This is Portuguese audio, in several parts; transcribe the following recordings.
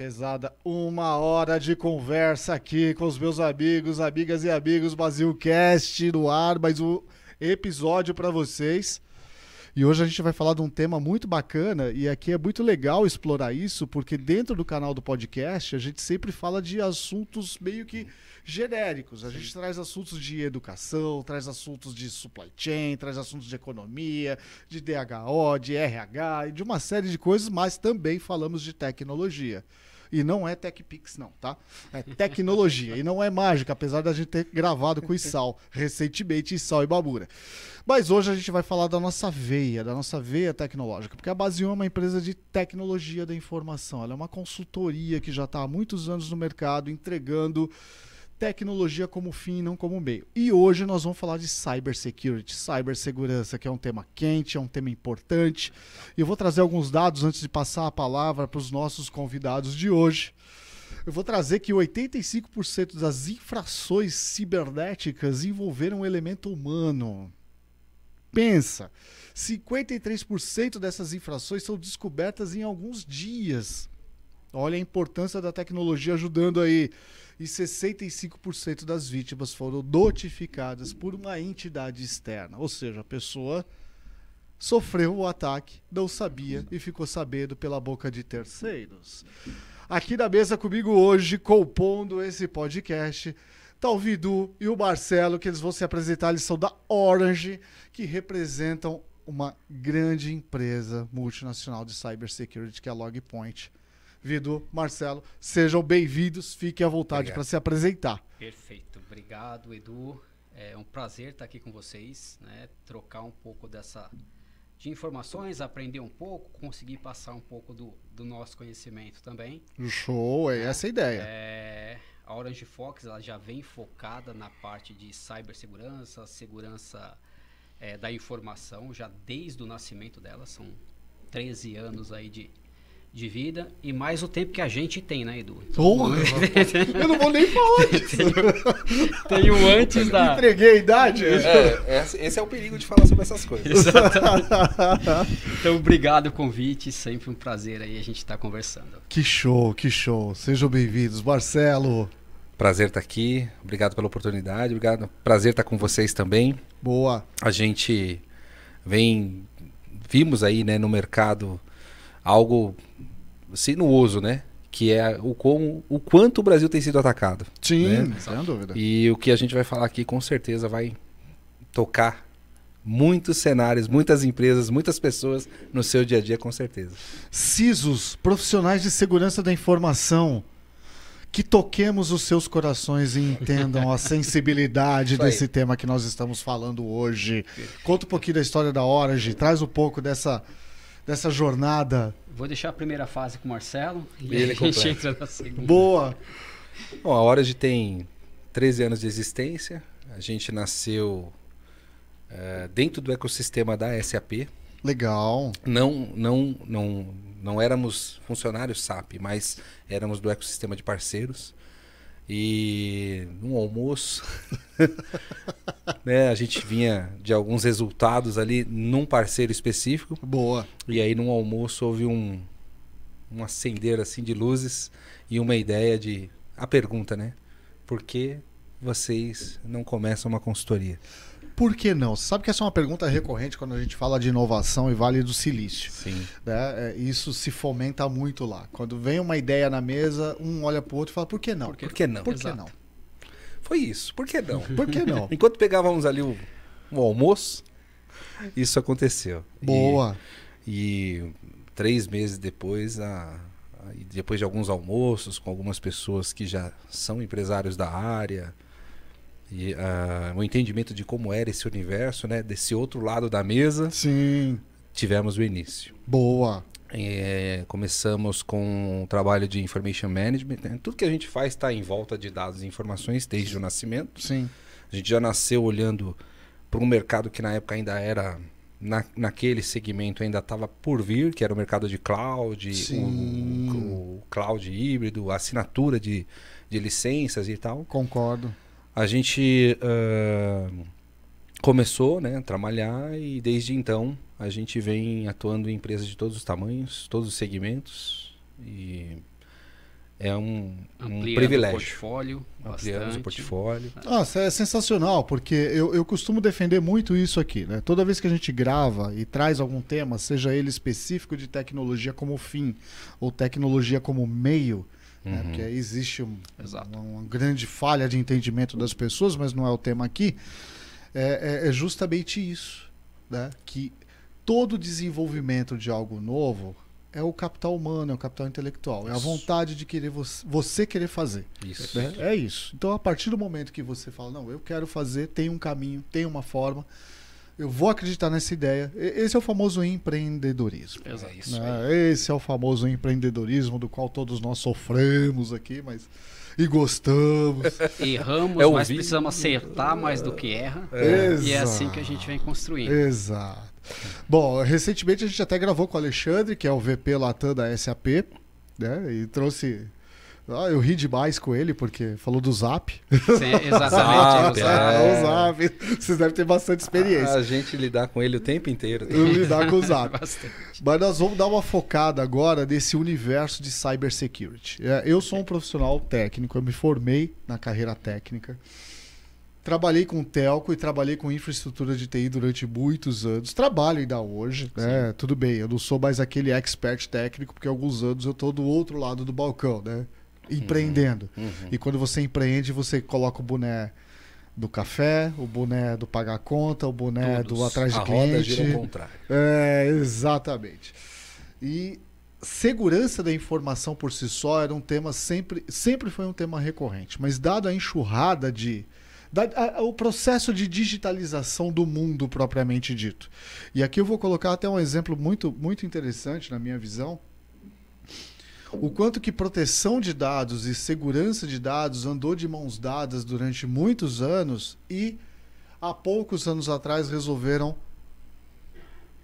pesada. Uma hora de conversa aqui com os meus amigos, amigas e amigos Brasilcast no ar, mais um episódio para vocês. E hoje a gente vai falar de um tema muito bacana e aqui é muito legal explorar isso, porque dentro do canal do podcast a gente sempre fala de assuntos meio que genéricos. A gente traz assuntos de educação, traz assuntos de supply chain, traz assuntos de economia, de DHO, de RH e de uma série de coisas, mas também falamos de tecnologia. E não é TechPix, não, tá? É tecnologia. e não é mágica, apesar da gente ter gravado com o Isal recentemente, Isal e Babura. Mas hoje a gente vai falar da nossa veia, da nossa veia tecnológica, porque a Base 1 é uma empresa de tecnologia da informação. Ela é uma consultoria que já está há muitos anos no mercado entregando tecnologia como fim e não como meio. E hoje nós vamos falar de cybersecurity, cibersegurança, que é um tema quente, é um tema importante. Eu vou trazer alguns dados antes de passar a palavra para os nossos convidados de hoje. Eu vou trazer que 85% das infrações cibernéticas envolveram um elemento humano. Pensa, 53% dessas infrações são descobertas em alguns dias. Olha a importância da tecnologia ajudando aí e 65% das vítimas foram notificadas por uma entidade externa. Ou seja, a pessoa sofreu o ataque, não sabia e ficou sabendo pela boca de terceiros. Aqui na mesa comigo hoje, compondo esse podcast, tá o Vidu e o Marcelo, que eles vão se apresentar. Eles são da Orange, que representam uma grande empresa multinacional de cybersecurity, que é a Logpoint. Vido, Marcelo, sejam bem-vindos, fiquem à vontade para se apresentar. Perfeito, obrigado, Edu. É um prazer estar aqui com vocês, né? trocar um pouco dessa de informações, aprender um pouco, conseguir passar um pouco do, do nosso conhecimento também. Show, é né? essa a ideia. É, a Orange Fox ela já vem focada na parte de cibersegurança, segurança é, da informação, já desde o nascimento dela, são 13 anos aí de, de vida e mais o tempo que a gente tem, né, Edu? Então, eu não vou nem falar disso. tem, o antes da. Entreguei a idade. É, esse é o perigo de falar sobre essas coisas. então, obrigado o convite, sempre um prazer aí a gente estar tá conversando. Que show, que show. Sejam bem-vindos, Marcelo. Prazer estar tá aqui, obrigado pela oportunidade, obrigado. Prazer estar tá com vocês também. Boa. A gente vem, vimos aí, né, no mercado algo sinuoso, né? Que é o, como, o quanto o Brasil tem sido atacado. Sim, né? sem dúvida. E o que a gente vai falar aqui com certeza vai tocar muitos cenários, muitas empresas, muitas pessoas no seu dia a dia, com certeza. CISOs, profissionais de segurança da informação, que toquemos os seus corações e entendam a sensibilidade desse tema que nós estamos falando hoje. Conta um pouquinho da história da Orange, traz um pouco dessa dessa jornada? Vou deixar a primeira fase com o Marcelo e ele a gente entra na segunda. Boa! Bom, a Orage tem 13 anos de existência. A gente nasceu uh, dentro do ecossistema da SAP. Legal. Não, não, não, não éramos funcionários SAP, mas éramos do ecossistema de parceiros. E num almoço, né, a gente vinha de alguns resultados ali num parceiro específico. Boa. E aí num almoço houve um, um acender assim de luzes e uma ideia de a pergunta, né? Por que vocês não começam uma consultoria? Por que não? Você sabe que essa é uma pergunta recorrente quando a gente fala de inovação e Vale do Silício. Sim. Né? É, isso se fomenta muito lá. Quando vem uma ideia na mesa, um olha para o outro e fala, por que não? Por que, por que não? Por que não? Foi isso. Por que não? Por que não? Enquanto pegávamos ali o, o almoço, isso aconteceu. Boa. E, e três meses depois, a, a, depois de alguns almoços com algumas pessoas que já são empresários da área, e uh, o entendimento de como era esse universo, né? Desse outro lado da mesa. Sim. Tivemos o início. Boa. É, começamos com o trabalho de information management. Né? Tudo que a gente faz está em volta de dados e informações desde o nascimento. Sim. A gente já nasceu olhando para um mercado que na época ainda era na, naquele segmento ainda estava por vir, que era o mercado de cloud, o, o, cloud híbrido, assinatura de, de licenças e tal. Concordo. A gente uh, começou né, a trabalhar e desde então a gente vem atuando em empresas de todos os tamanhos, todos os segmentos e é um, um Ampliando privilégio. o portfólio, Ampliamos bastante. o portfólio. Nossa, é sensacional, porque eu, eu costumo defender muito isso aqui, né? Toda vez que a gente grava e traz algum tema, seja ele específico de tecnologia como fim ou tecnologia como meio, né? Uhum. porque aí existe um- uma, grande falha de entendimento das pessoas, mas não é o tema aqui, é, é- é justamente isso, né? Que todo desenvolvimento de algo novo é o capital humano, é o capital intelectual, é a Isso. vontade de querer você, você querer fazer. Isso. né? É isso. Então, a partir do momento que você fala, não, eu quero fazer, tem um caminho, tem uma forma, eu vou acreditar nessa ideia. Esse é o famoso empreendedorismo. Exato. É né? Esse é o famoso empreendedorismo do qual todos nós sofremos aqui, mas e gostamos. Erramos, É mas vinho. precisamos acertar mais do que erra. É. E é assim que a gente vem construindo. Exato. Bom, recentemente a gente até gravou com o Alexandre, que é o VP Latam da SAP, né? E trouxe. Ah, eu ri demais com ele, porque falou do Zap. Sim, exatamente. exato. é. o Zap. Vocês devem ter bastante experiência. A gente lidar com ele o tempo inteiro. Eu lidar com o Zap. Bastante. Mas nós vamos dar uma focada agora nesse universo de cybersecurity. É, Eu sou um profissional técnico, eu me formei na carreira técnica. Trabalhei com telco e trabalhei com infraestrutura de TI durante muitos anos. Trabalho ainda hoje, né? Tudo bem, eu não sou mais aquele expert técnico, porque há alguns anos eu estou do outro lado do balcão, né? Empreendendo. Uhum. E quando você empreende, você coloca o boné do café, o boné do pagar conta, o boné Todos. do atrás de A roda cliente. gira ao contrário. É, exatamente. E segurança da informação por si só era um tema sempre, sempre foi um tema recorrente, mas dado a enxurrada de da- a- o processo de digitalização do mundo propriamente dito. E aqui eu vou colocar até um exemplo muito muito interessante na minha visão. O quanto que proteção de dados e segurança de dados andou de mãos dadas durante muitos anos e há poucos anos atrás resolveram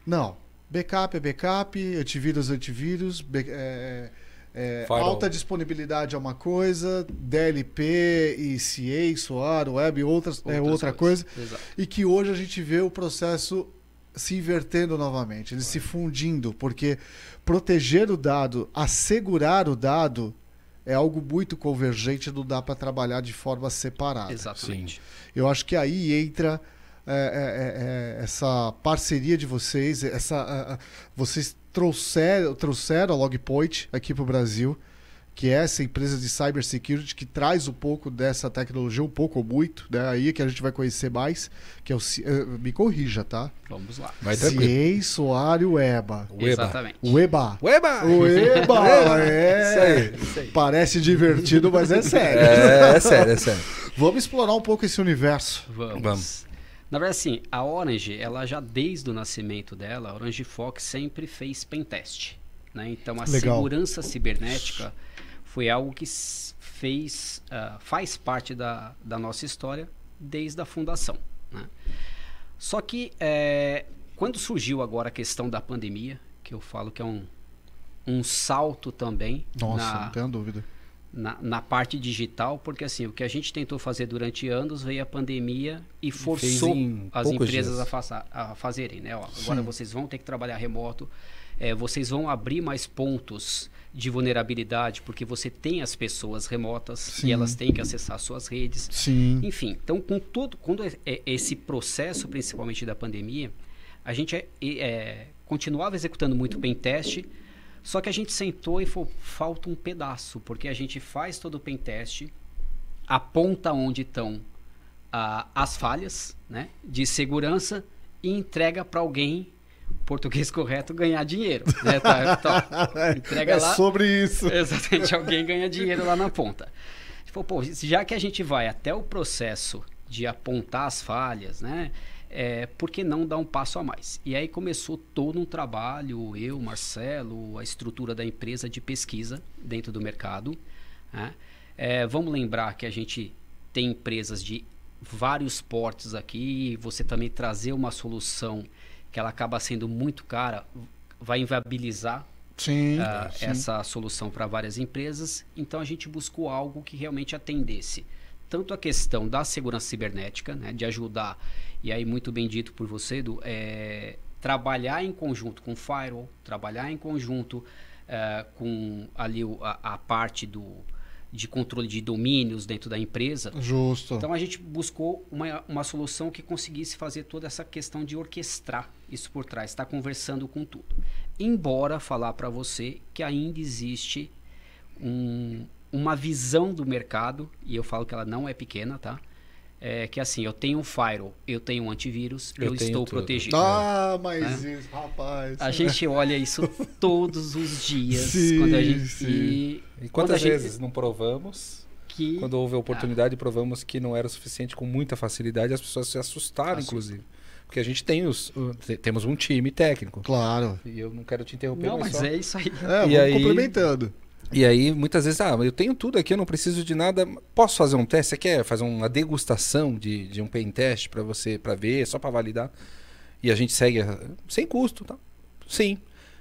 não. Backup é backup, antivírus é antivírus, é, é, Firewall. alta disponibilidade é uma coisa, DLP e CA, SOAR, Web outras, é Outras outra coisas. coisa. Exato. E que hoje a gente vê o processo se invertendo novamente, ele se fundindo, porque proteger o dado, assegurar o dado é algo muito convergente, não dá para trabalhar de forma separada. Exatamente. Eu acho que aí entra é, é, é, é, essa parceria de vocês, essa, vocês trouxeram, trouxeram a Logpoint aqui para o Brasil, que é essa empresa de cybersecurity que traz um pouco dessa tecnologia, um pouco ou muito, né? aí que a gente vai conhecer mais, que é o... eh, me corrija, tá? Vamos lá. Vai tranquilo. CIEI, SOAR e o EBA. O EBA. Exatamente. O EBA. Ueba! O EBA, é. Isso aí, isso aí. Parece divertido, mas é sério. É, é sério, é sério. Vamos explorar um pouco esse universo. Vamos. Vamos. Na verdade, assim, a Orange, ela já desde o nascimento dela, a Orange Fox sempre fez pentest. Né? Então, a Legal. segurança cibernética foi algo que fez, ah, faz parte da, da nossa história desde a fundação. né? Só que, eh, quando surgiu agora a questão da pandemia, que eu falo que é um, um salto também Nossa, na, não tenho dúvida. na, na parte digital, porque assim, o que a gente tentou fazer durante anos veio a pandemia e forçou as empresas a, faça- a fazerem, né? Ó, agora Sim. vocês vão ter que trabalhar remoto, é, vocês vão abrir mais pontos de vulnerabilidade, porque você tem as pessoas remotas Sim. e elas têm que acessar suas redes. Sim. Enfim, então com tudo, quando é- é esse processo, principalmente da pandemia, a gente é- é, continuava executando muito pen teste, só que a gente sentou e falou, falta um pedaço, porque a gente faz todo o pen teste, aponta onde estão ah, as falhas né, de segurança e entrega para alguém, português correto, ganhar dinheiro. Né? Tá, tá, entrega é lá. sobre isso. Exatamente, alguém ganha dinheiro lá na ponta. Falou, pô, já que a gente vai até o processo de apontar as falhas, né? É, por que não dar um passo a mais? E aí começou todo um trabalho, eu, Marcelo, a estrutura da empresa de pesquisa dentro do mercado. né? É, vamos lembrar que a gente tem empresas de vários portes aqui, você também trazer uma solução que ela acaba sendo muito cara, vai inviabilizar Sim. ah, sim. essa solução para várias empresas. Então a gente buscou algo que realmente atendesse tanto a questão da segurança cibernética, né, de ajudar, e aí muito bem dito por você, Edu, é, trabalhar em conjunto com firewall, trabalhar em conjunto eh, com ali a, a parte do, de controle de domínios dentro da empresa. Justo. Então a gente buscou uma, uma solução que conseguisse fazer toda essa questão de orquestrar isso por trás, estar conversando com tudo. Embora falar para você que ainda existe um- uma visão do mercado, e eu falo que ela não é pequena, tá? É que assim, eu tenho um firewall, eu tenho um antivírus, Eu eu, tenho estou tudo. protegido. Ah, mas isso, rapaz. A gente olha isso todos os dias. Sim, quando a gente, sim. E, E quando a quantas gente- vezes não provamos? que Quando houve a oportunidade, provamos que não era suficiente com muita facilidade. As pessoas se assustaram, Assustam. inclusive. Porque a gente tem os, temos um time técnico. Claro. E eu não quero te interromper, Não, mas mas só... é isso aí. É, E vamos aí- complementando. E aí, muitas vezes, ah, eu tenho tudo aqui, eu não preciso de nada. Posso fazer um teste? Você quer fazer uma degustação de, de um pen test para você, para ver, só para validar? E a gente segue ah, sem custo, tá? Sim.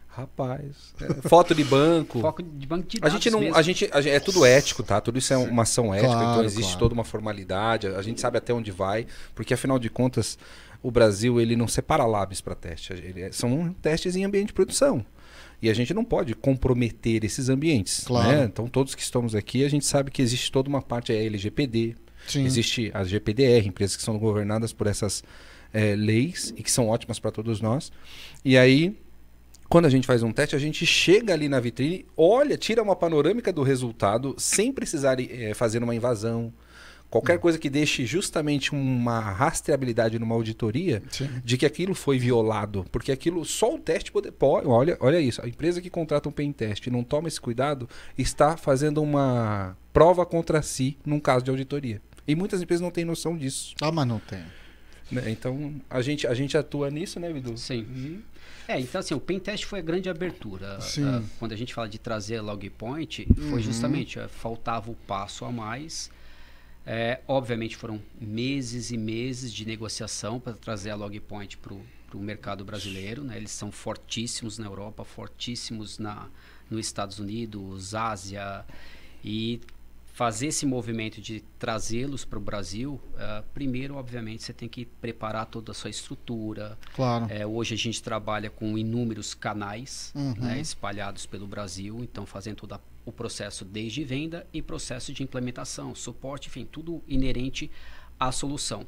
Rapaz, é, foto de banco. Foco de banco de A gente não, mesmo. a gente, a gente- é tudo ético, tá? Tudo isso é uma ação ética, Claro, então existe claro. toda uma formalidade. A gente sabe até onde vai, porque afinal de contas, o Brasil ele não separa labs para teste. Ele é- são testes em ambiente de produção. E a gente não pode comprometer esses ambientes. Claro. né? Então todos que estamos aqui, a gente sabe que existe toda uma parte a LGPD, Sim. existe a GPDR, empresas que são governadas por essas eh, leis e que são ótimas para todos nós. E aí quando a gente faz um teste, a gente chega ali na vitrine, olha, tira uma panorâmica do resultado sem precisar eh, fazer uma invasão. Qualquer coisa que deixe justamente uma rastreabilidade numa auditoria Sim. de que aquilo foi violado. Porque aquilo, só o teste pode. pode olha, olha isso. A empresa que contrata um pen teste e não toma esse cuidado está fazendo uma prova contra si num caso de auditoria. E muitas empresas não têm noção disso. Ah, mas não tem. né? Então a gente, a gente atua nisso, né, Vidu? Sim. É, então assim, o Pentest foi a grande abertura. Sim. Ah, quando a gente fala de trazer a Logpoint, foi justamente, ah, faltava o passo a mais. É, obviamente foram meses e meses de negociação para trazer a Logpoint para o mercado brasileiro. Né? Eles são fortíssimos na Europa, fortíssimos na, nos Estados Unidos, Ásia. E fazer esse movimento de trazê-los para o Brasil, ah, primeiro, obviamente, você tem que preparar toda a sua estrutura, Claro. é, hoje a gente trabalha com inúmeros canais Uhum. né, espalhados pelo Brasil, então fazendo todo a- o processo desde venda e processo de implementação, suporte, enfim, tudo inerente à solução.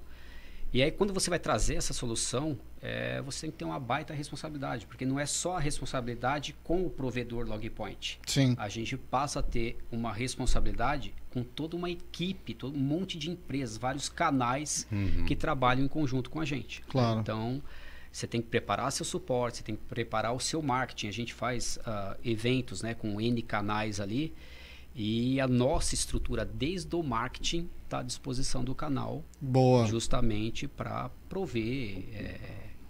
E aí quando você vai trazer essa solução, é, você tem que ter uma baita responsabilidade, porque não é só a responsabilidade com o provedor Logpoint. Sim. A gente passa a ter uma responsabilidade com toda uma equipe, todo um monte de empresas, vários canais que trabalham em conjunto com a gente. Claro. Então, você tem que preparar seu suporte, você tem que preparar o seu marketing. A gente faz ah, eventos né, com N canais ali e a nossa estrutura desde o marketing está à disposição do canal Boa. justamente para prover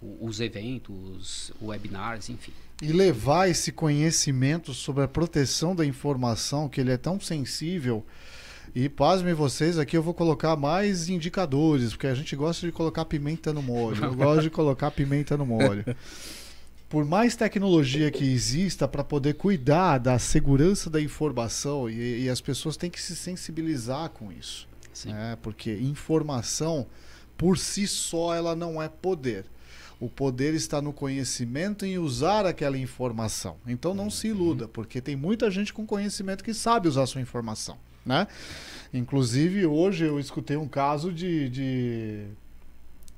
o- os eventos, webinars, enfim. E levar esse conhecimento sobre a proteção da informação, que ele é tão sensível. E pasmem vocês, aqui eu vou colocar mais indicadores, porque a gente gosta de colocar pimenta no molho. Eu gosto de colocar pimenta no molho. Por mais tecnologia que exista para poder cuidar da segurança da informação, e, e as pessoas têm que se sensibilizar com isso. Né? Porque informação, por si só, ela não é poder. O poder está no conhecimento em usar aquela informação. Então não se iluda, porque tem muita gente com conhecimento que sabe usar a sua informação, né? Inclusive hoje eu escutei um caso de, de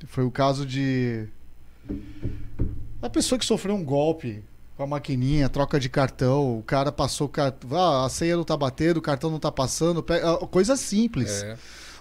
foi o caso de a pessoa que sofreu um golpe com a maquininha, troca de cartão, o cara passou o cartão, ah, a senha não tá batendo, o cartão não tá passando, ah, coisa simples É.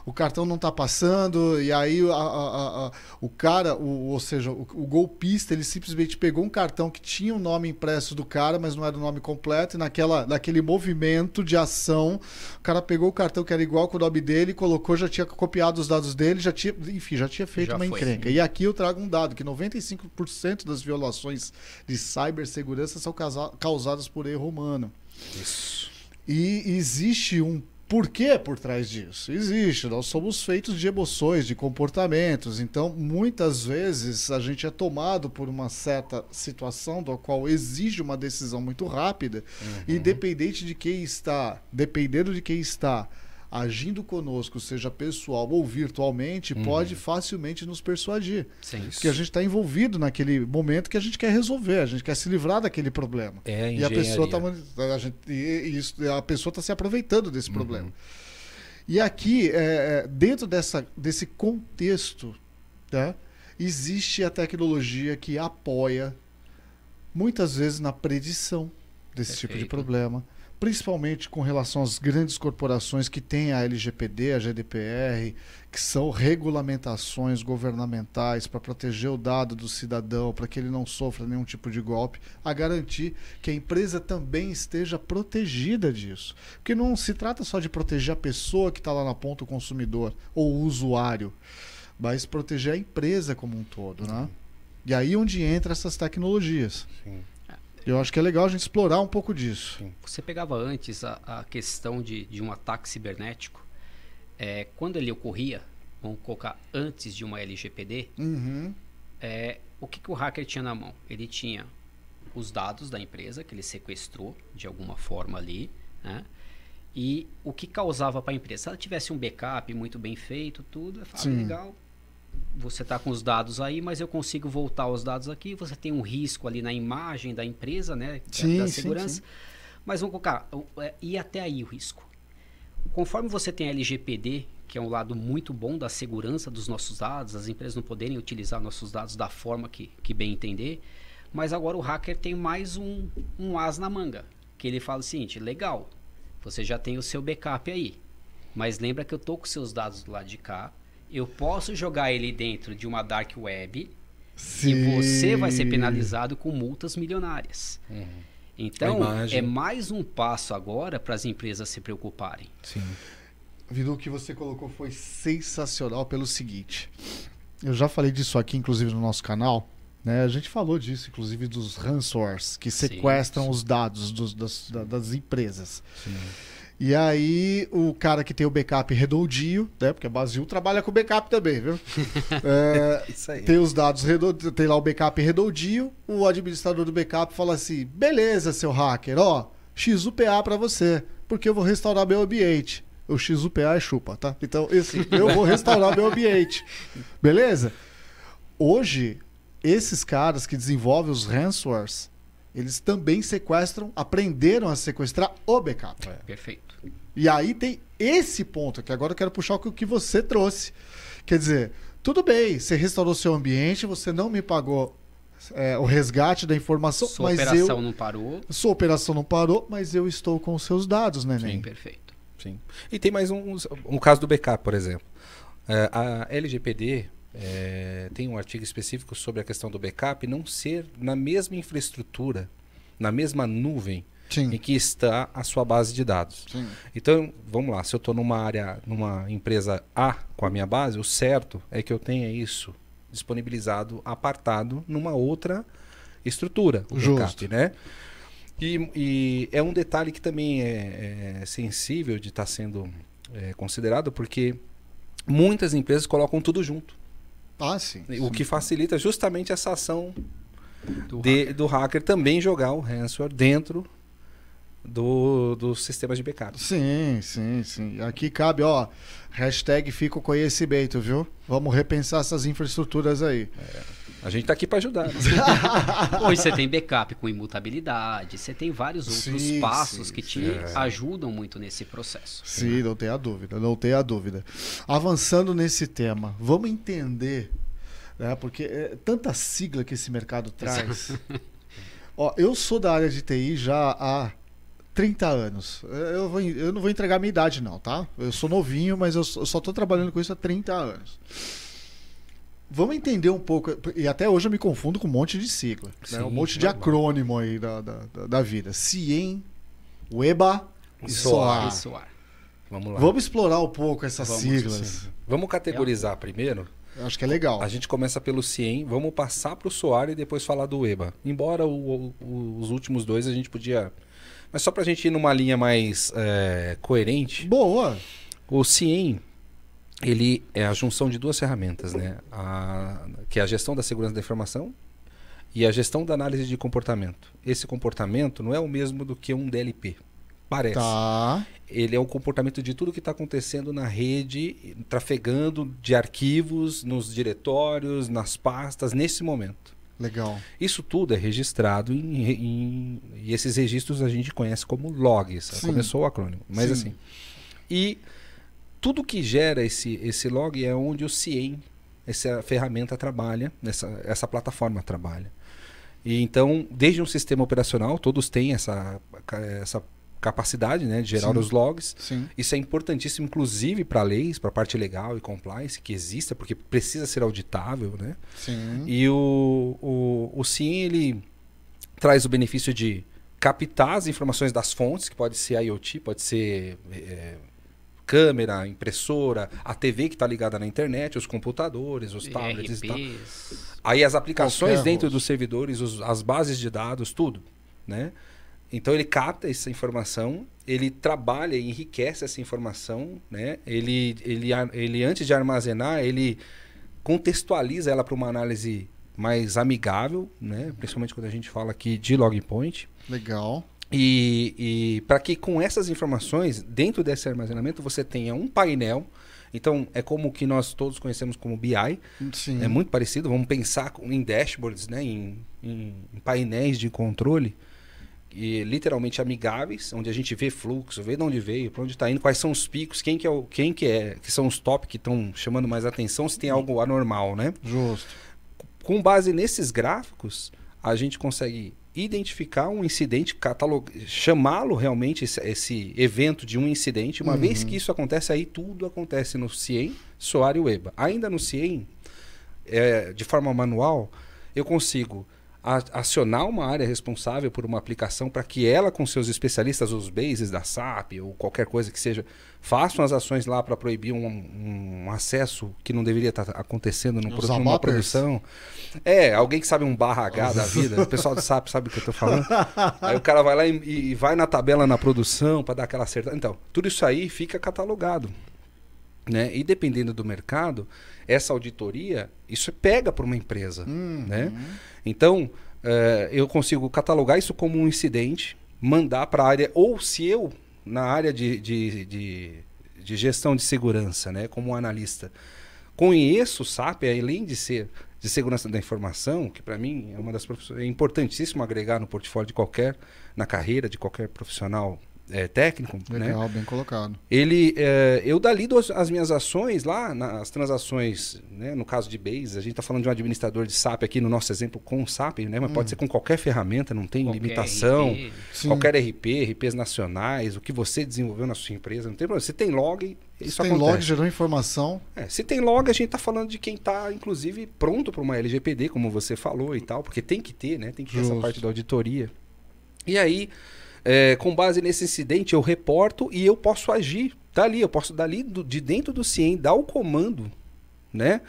o cartão não tá passando, e aí a- a- a- o cara, o, ou seja, o, o golpista, ele simplesmente pegou um cartão que tinha o nome impresso do cara, mas não era o nome completo, e naquela, naquele movimento de ação, o cara pegou o cartão que era igual com o nome dele, colocou, já tinha copiado os dados dele, já tinha, enfim, já tinha feito Já uma foi. encrenca. E aqui eu trago um dado, que 95% das violações de cibersegurança são causa- causadas por erro humano. Isso. E existe um porquê por trás disso. Existe. Nós somos feitos de emoções, de comportamentos. Então, muitas vezes, a gente é tomado por uma certa situação do qual exige uma decisão muito rápida. E dependente de quem está, dependendo de quem está agindo conosco, seja pessoal ou virtualmente, Uhum. pode facilmente nos persuadir. Sim. Porque a gente está envolvido naquele momento que a gente quer resolver, a gente quer se livrar daquele problema. É a E a pessoa está a gente, e isso, a pessoa tá se aproveitando desse Uhum. problema. E aqui, é, é, dentro dessa, desse contexto, né, existe a tecnologia que apoia muitas vezes na predição desse tipo de Perfeito. problema, principalmente com relação às grandes corporações que têm a LGPD, a GDPR, que são regulamentações governamentais para proteger o dado do cidadão, para que ele não sofra nenhum tipo de golpe, a garantir que a empresa também esteja protegida disso. Porque não se trata só de proteger a pessoa que está lá na ponta, o consumidor ou o usuário, mas proteger a empresa como um todo, né? E aí onde entra essas tecnologias. Sim. Eu acho que é legal a gente explorar um pouco disso. Você pegava antes a, a questão de, de um ataque cibernético. É, quando ele ocorria, vamos colocar antes de uma LGPD, Uhum. é, o que, que o hacker tinha na mão? Ele tinha os dados da empresa que ele sequestrou de alguma forma ali, né? E o que causava para a empresa? Se ela tivesse um backup muito bem feito, tudo, é fácil, Sim. legal. Você está com os dados aí, mas eu consigo voltar os dados aqui. Você tem um risco ali na imagem da empresa, né? Da, Sim, da sim, segurança. sim. Mas vamos colocar, é, e até aí o risco. Conforme você tem a LGPD, que é um lado muito bom da segurança dos nossos dados, as empresas não poderem utilizar nossos dados da forma que, que bem entender, mas agora o hacker tem mais um, um as na manga, que ele fala o seguinte, legal, você já tem o seu backup aí, mas lembra que eu tô com seus dados do lado de cá, eu posso jogar ele dentro de uma dark web e você vai ser Sim. penalizado com multas milionárias. Uhum. Então, é mais um passo agora para as empresas se preocuparem. Sim. Vidu, o que você colocou foi sensacional pelo seguinte. Eu já falei disso aqui, inclusive, no nosso canal. Né? A gente falou disso, inclusive, dos ransomwares que Sim, sequestram sim. os dados dos- das, da- das empresas. Sim. E aí, o cara que tem o backup redondio, né? Porque a Basil trabalha com backup também, viu? É, Isso aí. tem os dados redondios, tem lá o backup redondinho, o administrador do backup fala assim: beleza, seu hacker, ó, XUPA pra você, porque eu vou restaurar meu ambiente. O XUPA é chupa, tá? Então, esse, eu vou restaurar meu ambiente. Beleza? Hoje, esses caras que desenvolvem os ransomwares, eles também sequestram, aprenderam a sequestrar o backup. Perfeito. E aí tem esse ponto, que agora eu quero puxar o que- o que você trouxe. Quer dizer, tudo bem, você restaurou seu ambiente, você não me pagou é, o resgate da informação, Sua mas operação eu. não parou. Sua operação não parou, mas eu estou com os seus dados, neném. Perfeito. Sim. E tem mais um, um caso do backup, por exemplo. É, a LGPD é, tem um artigo específico sobre a questão do backup não ser na mesma infraestrutura, na mesma nuvem em Sim. que está a sua base de dados. Sim. Então, vamos lá, se eu estou numa área, numa empresa A com a minha base, o certo é que eu tenha isso disponibilizado, apartado numa outra estrutura, o Justo. backup, né? E, e é um detalhe que também é, é sensível de estar sendo é, considerado, porque muitas empresas colocam tudo junto, Ah, sim. o que facilita justamente essa ação Do de- do hacker também jogar o ransomware dentro do, dos sistemas de backup. Sim, sim, sim. Aqui cabe, ó, hashtag fica o conhecimento, viu? Vamos repensar essas infraestruturas aí. A gente está aqui para ajudar. Hoje você tem backup com imutabilidade, você tem vários outros Sim, passos sim, que te sim. ajudam muito nesse processo. Sim, não tenha dúvida, não tenha dúvida. Avançando nesse tema, vamos entender, né, porque é tanta sigla que esse mercado traz. Ó, eu sou da área de TI já há 30 anos. Eu, vou, eu não vou entregar a minha idade, não, tá? Eu sou novinho, mas eu só- estou trabalhando com isso há 30 anos. Vamos entender um pouco, e até hoje eu me confundo com um monte de sigla, né? um monte de normal. acrônimo aí da, da, da- da vida. CIEM, WEBA e SOAR. Isso, ar. Vamos lá. Vamos explorar um pouco essas Vamos, siglas. Sim. Vamos categorizar primeiro. Eu Acho que é legal. A gente começa pelo CIEM, vamos passar para o SOAR e depois falar do EBA. Embora o- o- os últimos dois a gente podia. Mas só para a gente ir numa linha mais é, coerente, Boa. o CIEM ele é a junção de duas ferramentas, né? A, que é a gestão da segurança da informação e a gestão da análise de comportamento. Esse comportamento não é o mesmo do que um DLP. parece. Tá. Ele é o comportamento de tudo que está acontecendo na rede, trafegando de arquivos, nos diretórios, nas pastas, nesse momento. Legal. Isso tudo é registrado em, em- e esses registros a gente conhece como logs. Começou o acrônimo, mas Sim. assim. E tudo que gera esse, esse log é onde o CIEM, essa ferramenta trabalha, essa, essa plataforma trabalha. E então, desde um sistema operacional, todos têm essa, essa capacidade né, de gerar Sim. os logs. Sim. Isso é importantíssimo, inclusive para leis, para a parte legal e compliance, que exista, porque precisa ser auditável, né? Sim. E o, o, o CIEM, ele traz o benefício de captar as informações das fontes, que pode ser IoT, pode ser é, câmera, impressora, a TV que está ligada na internet, os computadores, os tablets e tal. Aí as aplicações dentro dos servidores, os- as bases de dados, tudo, né? Então ele capta essa informação, ele trabalha e enriquece essa informação, né? Ele, ele, ele antes de armazenar, ele contextualiza ela para uma análise mais amigável, né? Principalmente quando a gente fala aqui de log point. Legal. E, e para que com essas informações, dentro desse armazenamento, você tenha um painel. Então, é como que nós todos conhecemos como BI, Sim. é muito parecido. Vamos pensar em dashboards, né? em, em- em painéis de controle, e literalmente amigáveis, onde a gente vê fluxo, vê de onde veio, para onde está indo, quais são os picos, quem que é, o, quem que é, que são os top que estão chamando mais atenção, se tem algo anormal, né? Justo. Com base nesses gráficos, a gente consegue identificar um incidente, catalog... chamá-lo realmente, esse, esse evento de um incidente. Uma Uhum. vez que isso acontece, aí tudo acontece no CIEM, SOAR e WEBA. Ainda no CIEM, é, de forma manual, eu consigo acionar uma área responsável por uma aplicação para que ela, com seus especialistas, os bases da SAP ou qualquer coisa que seja, façam as ações lá para proibir um, um acesso que não deveria estar acontecendo num Os pro- numa produção. É, alguém que sabe um barra H da vida, o pessoal do SAP sabe o que eu tô falando. Aí o cara vai lá e, e vai na tabela na produção para dar aquela acertada. Então, tudo isso aí fica catalogado. Né? E dependendo do mercado, essa auditoria, isso pega para uma empresa. Hum, Né? Então, eh, eu consigo catalogar isso como um incidente, mandar para a área, ou se eu, na área de, de, de, de gestão de segurança, né, como um analista, conheço o SAP, além de ser de segurança da informação, que para mim é uma das profissões, é importantíssimo agregar no portfólio de qualquer, na carreira de qualquer profissional eh, técnico, né? Legal, bem colocado. ele é, eu dalido as, as minhas ações lá nas transações né, no caso de base a gente está falando de um administrador de SAP aqui no nosso exemplo com o SAP né mas pode ser com qualquer ferramenta não tem Qualquer limitação RP. Qualquer RP RPs nacionais o que você desenvolveu na sua empresa não tem problema se tem log isso Se tem acontece log, gerou informação. É, se tem log a gente está falando de quem está inclusive pronto para uma LGPD como você falou e tal porque tem que ter né tem que ter essa Justo. parte da auditoria e aí é, com base nesse incidente, eu reporto e eu posso agir dali. Eu posso dali do- de dentro do CIEM dar o comando, né?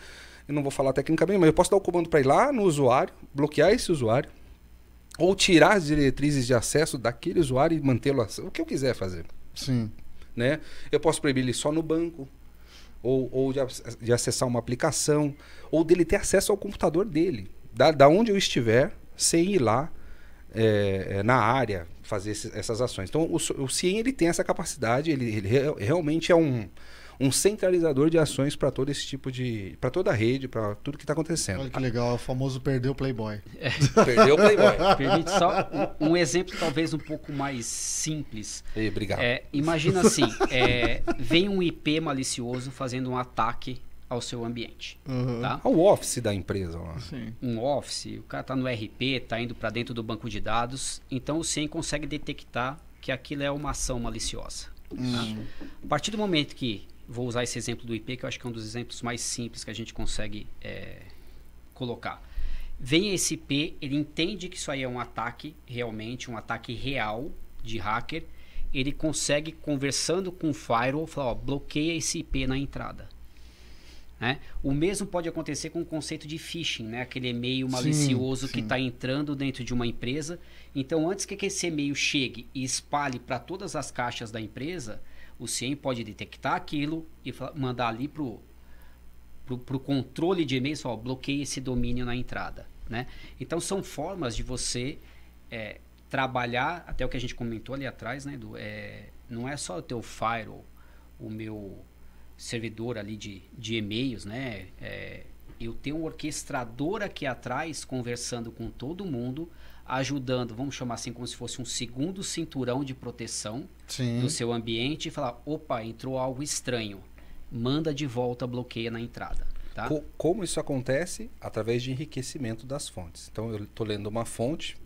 Eu não vou falar tecnicamente, mas eu posso dar o comando para ir lá no usuário, bloquear esse usuário, ou tirar as diretrizes de acesso daquele usuário e mantê-lo o que eu quiser fazer, Sim. né? Eu posso proibir ele só no banco, ou, ou de, de acessar uma aplicação, ou dele ter acesso ao computador dele, da, da onde eu estiver, sem ir lá é, é, na área fazer esses- essas ações. Então, o, o CIEM ele tem essa capacidade, ele, ele re- realmente é um, um centralizador de ações para todo esse tipo de. para toda a rede, para tudo que está acontecendo. Olha que legal, é o famoso perdeu o Playboy. Perdeu o Playboy. Permite só um, um exemplo talvez um pouco mais simples. Ei, obrigado. É, imagina assim, é, vem um IP malicioso fazendo um ataque ao seu ambiente, Uhum. tá? Ao office da empresa lá. Sim. Um office, o cara está no RP, está indo para dentro do banco de dados, então o CIEM consegue detectar que aquilo é uma ação maliciosa. Hum. A partir do momento que, vou usar esse exemplo do IP, que eu acho que é um dos exemplos mais simples que a gente consegue é, colocar. Vem esse IP, ele entende que isso aí é um ataque realmente, um ataque real de hacker. Ele consegue, conversando com o firewall, falar, ó, bloqueia esse IP na entrada. Né? O mesmo pode acontecer com o conceito de phishing, né? aquele e-mail Sim, malicioso que sim. está entrando dentro de uma empresa. Então, antes que esse e-mail chegue e espalhe para todas as caixas da empresa, o CIEM pode detectar aquilo e mandar ali para o controle de e-mails, ó, bloqueie esse domínio na entrada. Né? Então, são formas de você é, trabalhar, até o que a gente comentou ali atrás, né, do, é, não é só o teu firewall, o meu servidor ali de, de e-mails, né? É, eu tenho um orquestrador aqui atrás conversando com todo mundo, ajudando, vamos chamar assim, como se fosse um segundo cinturão de proteção Sim. do seu ambiente e falar, opa, entrou algo estranho. Manda de volta, bloqueia na entrada. Tá? Co- como isso acontece? Através de enriquecimento das fontes. Então, eu estou lendo uma fonte,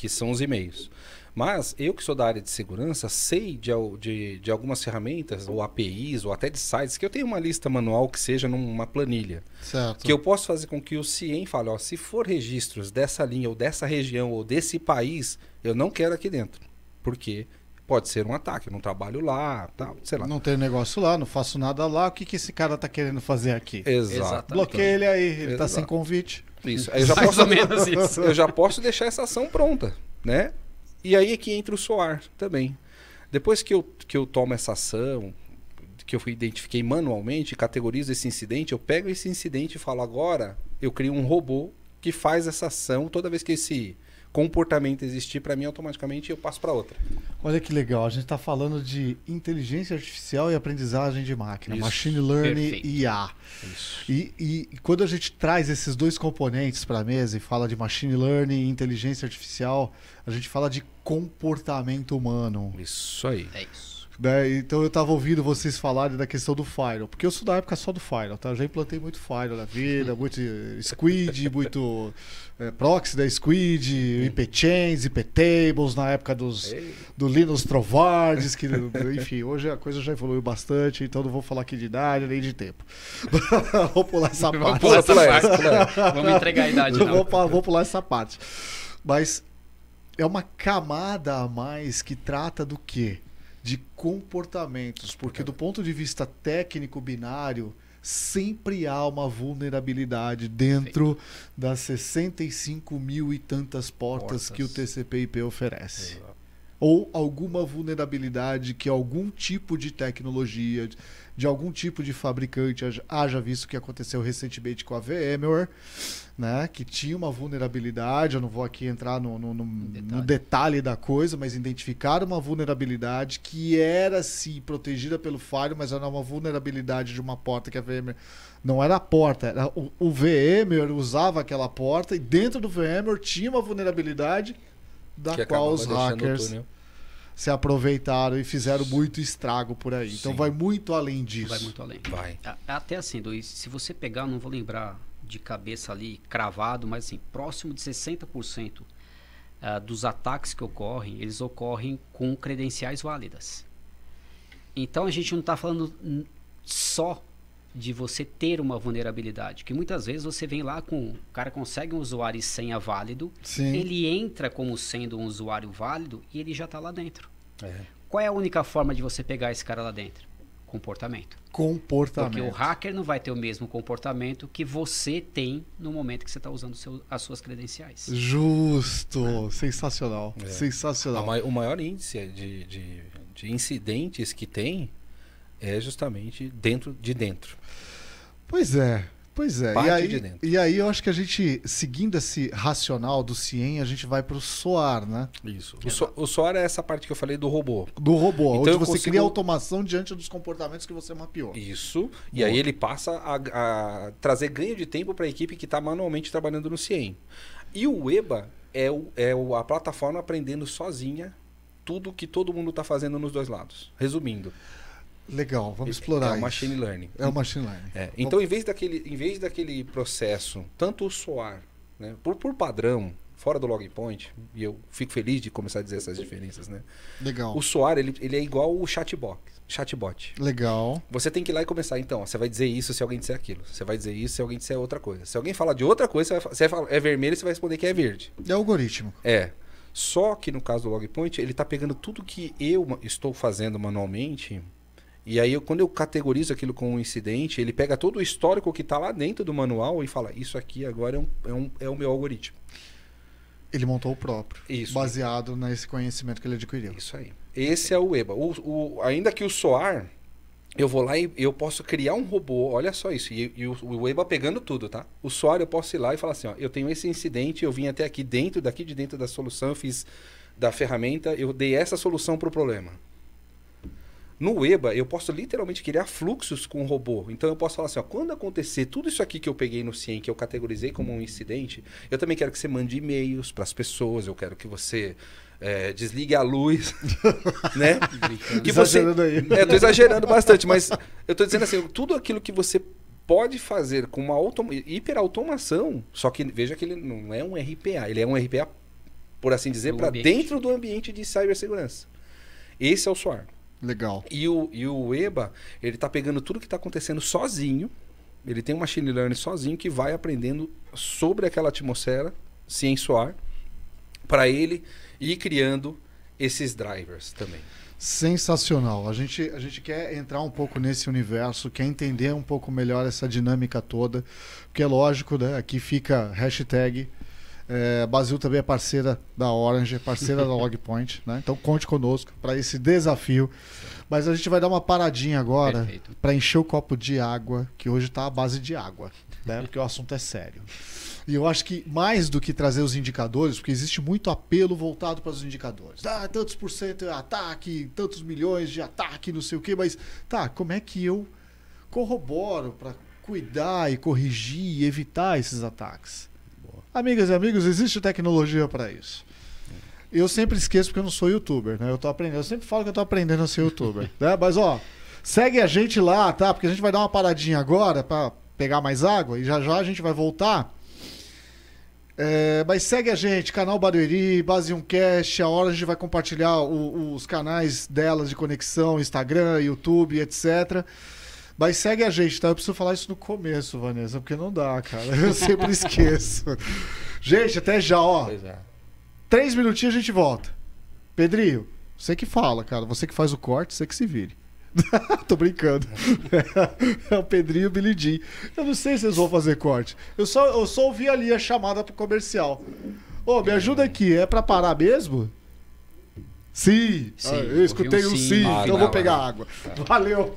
que são os e-mails. Mas eu que sou da área de segurança, sei de, de, de algumas ferramentas, ou APIs, ou até de sites, que eu tenho uma lista manual que seja numa planilha. Certo. Que eu posso fazer com que o CIEM fale, ó, se for registros dessa linha, ou dessa região, ou desse país, eu não quero aqui dentro. Porque pode ser um ataque, eu não trabalho lá, tal, sei lá. Não tem negócio lá, não faço nada lá. O que, que esse cara tá querendo fazer aqui? Exato. Bloqueia ele aí, ele tá Exato. sem convite. Isso. Aí eu já Mais posso ou menos isso. eu já posso deixar essa ação pronta, né? E aí é que entra o SOAR também. Depois que eu, que eu tomo essa ação, que eu identifiquei manualmente, categorizo esse incidente, eu pego esse incidente e falo, agora eu crio um robô que faz essa ação toda vez que esse comportamento existir para mim automaticamente eu passo para outra. Olha que legal, a gente está falando de inteligência artificial e aprendizagem de máquina, Isso, machine learning perfeito. e IA. Isso. E, e- e quando a gente traz esses dois componentes para a mesa e fala de machine learning e inteligência artificial, a gente fala de comportamento humano. Isso aí. É isso. Né? Então eu estava ouvindo vocês falarem da questão do Firewall, porque eu sou da época só do Firewall, tá? Eu já implantei muito Firewall na vida, muito Squid, muito eh, Proxy da Squid, IP Chains, IP Tables, na época dos, Ei. do Linus Trovardes, que, enfim, hoje a coisa já evoluiu bastante, então não vou falar aqui de idade nem de tempo. vou pular essa Vamos parte. pular essa parte. essa. Vamos entregar a idade, vou, vou pular essa parte. Mas é uma camada a mais que trata do quê? De comportamentos. Porque do ponto de vista técnico binário, sempre há uma vulnerabilidade dentro das 65 mil e tantas portas, Portas. que o TCP/IP oferece. Ou alguma vulnerabilidade que algum tipo de tecnologia, de algum tipo de fabricante, haja- visto que aconteceu recentemente com a VMware, né, que tinha uma vulnerabilidade, eu não vou aqui entrar no, no- no- no detalhe. da coisa, mas identificaram uma vulnerabilidade que era sim protegida pelo firewall, mas era uma vulnerabilidade de uma porta que a VMware não era a porta, era o, o VMware usava aquela porta e dentro do VMware tinha uma vulnerabilidade da Que qual os hackers se aproveitaram e fizeram muito estrago por aí. Então Sim. vai muito além disso. Vai muito além. Vai. A- Até assim, Luiz, se você pegar, não vou lembrar de cabeça ali, cravado, mas assim, próximo de 60% ah, dos ataques que ocorrem, eles ocorrem com credenciais válidas. Então a gente não está falando só de você ter uma vulnerabilidade, que muitas vezes você vem lá com, o cara consegue um usuário e senha válido, Sim. ele entra como sendo um usuário válido e ele já está lá dentro. É. Qual é a única forma de você pegar esse cara lá dentro? Comportamento. Comportamento. Porque o hacker não vai ter o mesmo comportamento que você tem no momento que você está usando seu- as suas credenciais. Justo. Sensacional. É. Sensacional. o maior índice de, de, de incidentes que tem é justamente dentro de dentro. Pois é. Pois é. E Parte aí, de dentro. e aí eu acho que a gente, seguindo esse racional do CIEM, a gente vai pro SOAR, né? Isso. O, so, o SOAR é essa parte que eu falei do robô. Do robô, Então onde você consigo- cria automação diante dos comportamentos que você mapeou. Isso. E Boa. aí ele passa a, a trazer ganho de tempo para a equipe que está manualmente trabalhando no CIEM. E o EBA é, o, é o- a plataforma aprendendo sozinha tudo que todo mundo está fazendo nos dois lados. Resumindo, Legal, vamos é explorar o isso. machine learning. É o machine learning. É, então, em vez, daquele, em vez daquele processo, tanto o SOAR, né, por, por padrão, fora do log point, e eu fico feliz de começar a dizer essas diferenças, né? Legal. O SOAR, ele, ele é igual o chatbot. chatbot. Legal. Você tem que ir lá e começar. Então, ó, você vai dizer isso se alguém disser aquilo. Você vai dizer isso se alguém disser outra coisa. Se alguém falar de outra coisa, você vai, você vai falar, é vermelho, você vai responder que é verde. É algoritmo. É. Só que no caso do logpoint, ele está pegando tudo que eu estou fazendo manualmente. E aí, eu- quando eu categorizo aquilo como um incidente, ele pega todo o histórico que está lá dentro do manual e fala: Isso aqui agora é, um, é, um- é o meu algoritmo. Ele montou o próprio. Isso. Baseado nesse conhecimento que ele adquiriu. Isso aí. Esse é o EBA. O, o- ainda que o SOAR, eu vou lá e eu posso criar um robô. Olha só isso. E, e o, o EBA pegando tudo, tá? O SOAR eu posso ir lá e falar assim: ó, eu tenho esse incidente, eu vim até aqui dentro, daqui de dentro da solução, eu fiz da ferramenta, eu dei essa solução para o problema. No EBA, eu posso literalmente criar fluxos com o robô. Então eu posso falar assim, ó, quando acontecer tudo isso aqui que eu peguei no CIEM, que eu categorizei como um incidente, eu também quero que você mande e-mails para as pessoas, eu quero que você é, desligue a luz, né? que você, Exagerando aí. é, eu tô exagerando bastante, mas eu tô dizendo assim, tudo aquilo que você pode fazer com uma automa hiperautomação, só que veja que ele não é um RPA, ele é um RPA, por assim dizer, para dentro do ambiente de cibersegurança. Esse é o SOAR. Legal. E o, e o EBA, ele tá pegando tudo que está acontecendo sozinho. Ele tem um machine learning sozinho que vai aprendendo sobre aquela atmosfera, sem soar, para ele ir criando esses drivers também. Sensacional. A gente, a gente quer entrar um pouco nesse universo, quer entender um pouco melhor essa dinâmica toda, porque é lógico, né? Aqui fica hashtag. É, Basil também é parceira da Orange, é parceira da Logpoint, né? Então conte conosco para esse desafio. Mas a gente vai dar uma paradinha agora para encher o copo de água, que hoje está à base de água, né? Porque o assunto é sério. E eu acho que mais do que trazer os indicadores, porque existe muito apelo voltado para os indicadores. Ah, tantos por cento é ataque, tantos milhões de ataque, não sei o quê, mas tá, como é que eu corroboro para cuidar e corrigir e evitar esses ataques? Amigas e amigos, existe tecnologia para isso. Eu sempre esqueço porque eu não sou youtuber, né? Eu tô aprendendo, eu sempre falo que eu tô aprendendo a ser youtuber, né? Mas ó, segue a gente lá, tá? Porque a gente vai dar uma paradinha agora para pegar mais água e já já a gente vai voltar. É, mas segue a gente, canal Barueri, Base 1 Cast, a hora a gente vai compartilhar o- os canais delas de conexão, Instagram, YouTube, etc. Mas segue a gente, tá? Eu preciso falar isso no começo, Vanessa, porque não dá, cara. Eu sempre esqueço. Gente, até já, ó. Pois é. Três minutinhos a gente volta. Pedrinho, você que fala, cara. Você que faz o corte, você que se vire. Tô brincando. é o Pedrinho e o Billy Jean. Eu não sei se vocês vão fazer corte. Eu só, eu só ouvi ali a chamada pro comercial. Ô, me ajuda aqui. É pra parar mesmo? Sim. Sim, Ah, eu escutei um sim, sim. Ah, então eu não, vou pegar água. Valeu.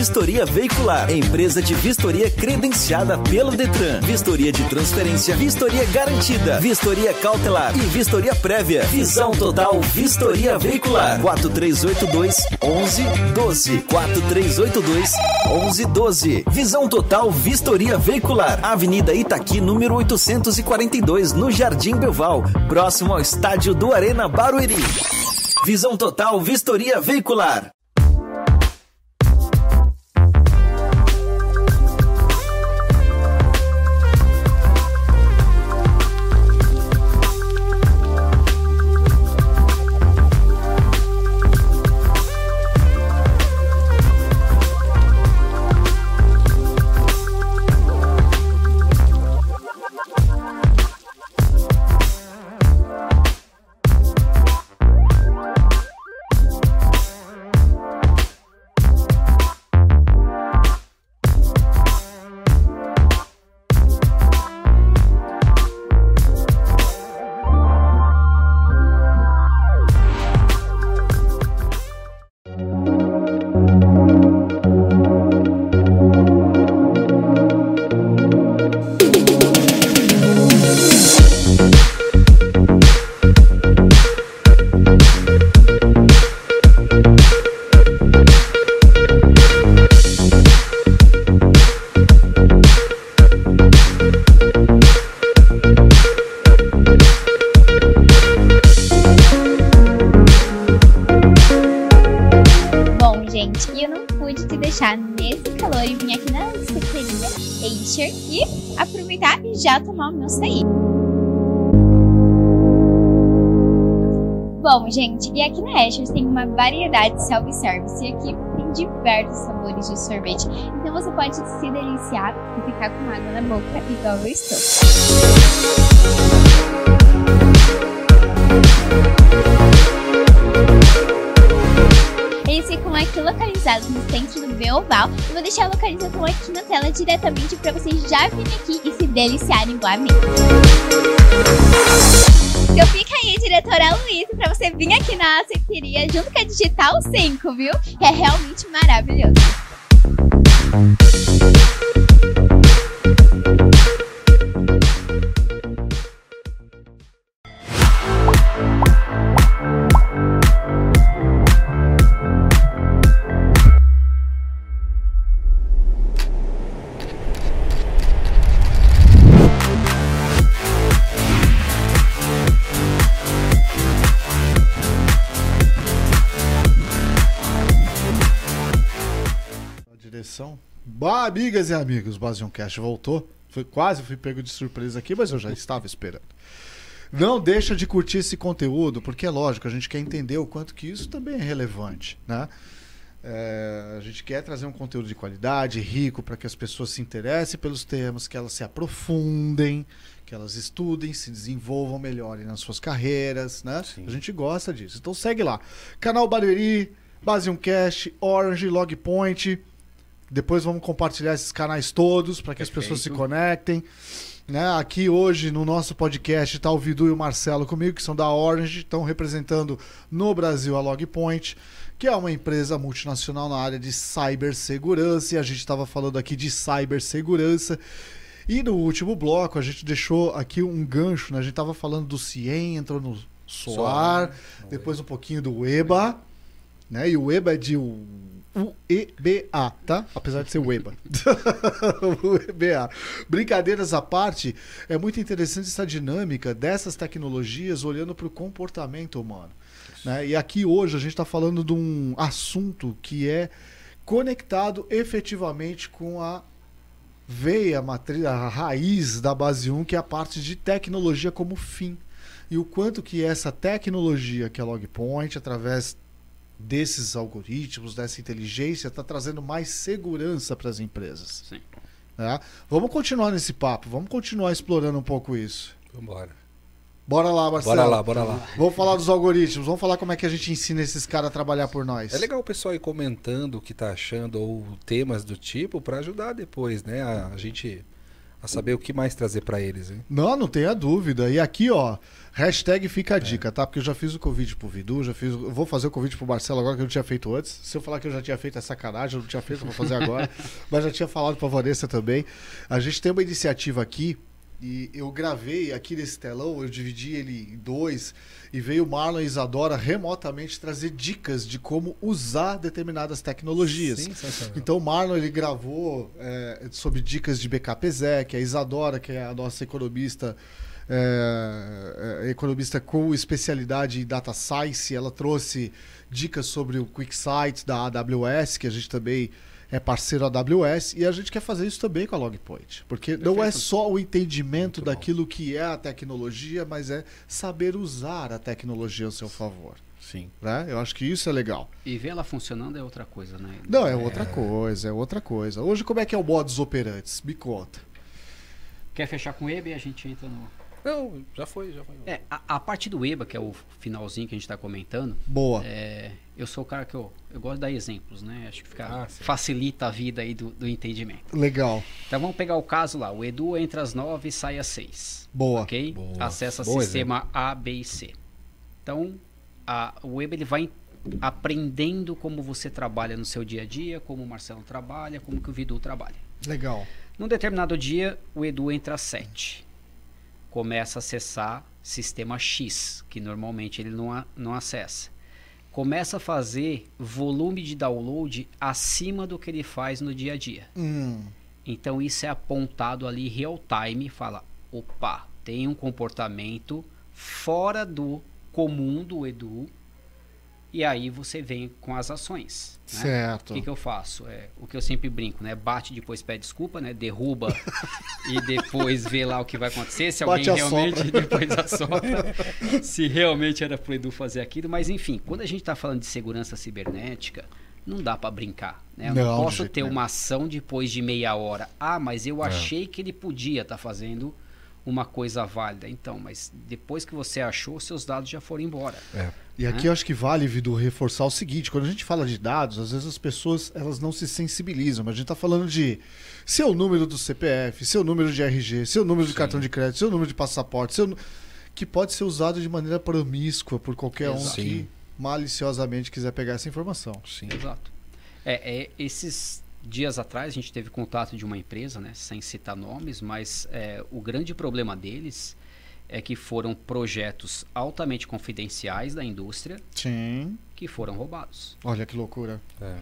Vistoria Veicular. Empresa de vistoria credenciada pelo Detran. Vistoria de transferência, vistoria garantida, vistoria cautelar e vistoria prévia. Visão Total Vistoria Veicular. 4382 1112. 4382 1112. Visão Total Vistoria Veicular. Avenida Itaqui, número 842, no Jardim Belval, próximo ao estádio do Arena Barueri. Visão Total Vistoria Veicular. Uma variedade de self-service e aqui tem diversos sabores de sorvete. Então você pode se deliciar e ficar com água na boca igual eu estou. Eles ficam aqui localizados no centro do Beoval. Eu vou deixar a localização aqui na tela diretamente para vocês já virem aqui e se deliciarem igualmente. Então fica aí, diretora Luísa, para você vir aqui na aceiteria junto com a Digital 5, viu? Que é realmente maravilhoso. Amigas e amigos, Basion Cash voltou. Foi, quase fui pego de surpresa aqui, mas eu já estava esperando. Não deixa de curtir esse conteúdo, porque é lógico, a gente quer entender o quanto que isso também é relevante, né? É, a gente quer trazer um conteúdo de qualidade, rico, para que as pessoas se interessem pelos temas, que elas se aprofundem, que elas estudem, se desenvolvam melhorem nas suas carreiras, né? Sim. A gente gosta disso. Então segue lá. Canal Barueri, Base 1 Cash, Orange, Logpoint. Depois vamos compartilhar esses canais todos para que as pessoas se Perfeito. conectem. Né? Aqui hoje no nosso podcast está o Vidu e o Marcelo comigo, que são da Orange, estão representando no Brasil a Logpoint, que é uma empresa multinacional na área de cibersegurança. E a gente estava falando aqui de cibersegurança. E no último bloco a gente deixou aqui um gancho, né? A gente estava falando do CIEM, entrou no SOAR, Soar, depois um pouquinho do EBA, né? E o EBA é de UEBA, tá? Apesar de ser UEBA. UEBA. Brincadeiras à parte, é muito interessante essa dinâmica dessas tecnologias olhando para o comportamento humano. Né? E aqui hoje a gente está falando de um assunto que é conectado efetivamente com a veia, a matriz, a raiz da base 1, que é a parte de tecnologia como fim. E o quanto que essa tecnologia, que é a Logpoint, através desses algoritmos, dessa inteligência, está trazendo mais segurança para as empresas. Sim. né? Vamos continuar nesse papo, vamos continuar explorando um pouco isso. Vambora. Bora lá, Marcelo. Bora lá, bora lá. Vamos falar dos algoritmos, vamos falar como é que a gente ensina esses caras a trabalhar por nós. É legal o pessoal ir comentando o que tá achando ou temas do tipo para ajudar depois, né? A, a gente a saber o que mais trazer para eles, hein? Não, não tenha dúvida. E aqui, ó, hashtag fica a dica, tá? Porque eu já fiz o convite pro Vidu, já fiz. Vou fazer o convite pro Marcelo agora que eu não tinha feito antes. Se eu falar que eu já tinha feito é sacanagem, eu não tinha feito, eu vou fazer agora. Mas já tinha falado pra Vanessa também. A gente tem uma iniciativa aqui. E eu gravei aqui nesse telão, eu dividi ele em dois, e veio o Marlon e Isadora remotamente trazer dicas de como usar determinadas tecnologias. Então o Marlon ele gravou é, sobre dicas de BKPZEC, a Isadora, que é a nossa economista, é, é, economista com especialidade em data science, ela trouxe dicas sobre o QuickSight da AWS, que a gente também é parceiro AWS, e a gente quer fazer isso também com a Logpoint. Porque não é só o entendimento Muito bom. daquilo que é a tecnologia, mas é saber usar a tecnologia ao seu favor. Sim. Né? Eu acho que isso é legal. E ver ela funcionando é outra coisa, né? Não, é outra coisa, é outra coisa. Hoje, como é que é o modus operantes? Me conta. Quer fechar com o EBA e a gente entra no. Não, já foi, já foi. É, a, a parte do EBA, que é o finalzinho que a gente está comentando, Boa. é, eu sou o cara que eu, eu gosto de dar exemplos, né? Acho que fica, Ah, facilita a vida aí do, do entendimento. Legal. Então vamos pegar o caso lá. O Edu entra às 9 e sai às 6. Boa. Ok? Boa. Acessa Bom sistema A, B e C. Então, a, o Web ele vai aprendendo como você trabalha no seu dia a dia, como o Marcelo trabalha, como que o Vidu trabalha. Legal. Num determinado dia, o Edu entra às 7. Começa a acessar sistema X, que normalmente ele não, a- não acessa. Começa a fazer volume de download acima do que ele faz no dia a dia. Hum, Então isso é apontado ali real time, fala, opa, tem um comportamento fora do comum do Edu E aí você vem com as ações. Né? Certo. O que, que eu faço? É, o que eu sempre brinco, né? Bate, depois pede desculpa, né? Derruba e depois vê lá o que vai acontecer. Se Bate alguém realmente sopra. depois assopra. se realmente era pro Edu fazer aquilo. Mas enfim, quando a gente está falando de segurança cibernética, não dá para brincar. Né? Eu não, Não, posso ter uma ação depois de meia hora. Ah, mas eu É. achei que ele podia estar fazendo uma coisa válida. Então, mas depois que você achou, seus dados já foram embora. É. E aqui eu acho que vale, Vidu, reforçar o seguinte: quando a gente fala de dados, às vezes as pessoas elas não se sensibilizam, mas a gente está falando de seu número do CPF, seu número de RG, seu número de Sim. cartão de crédito, seu número de passaporte, seu que pode ser usado de maneira promíscua por qualquer um Exato. que Sim. maliciosamente quiser pegar essa informação. Sim. Exato. É, é, esses dias atrás a gente teve contato de uma empresa, né, sem citar nomes, mas é, o grande problema deles é que foram projetos altamente confidenciais da indústria Sim. que foram roubados. Olha que loucura. É.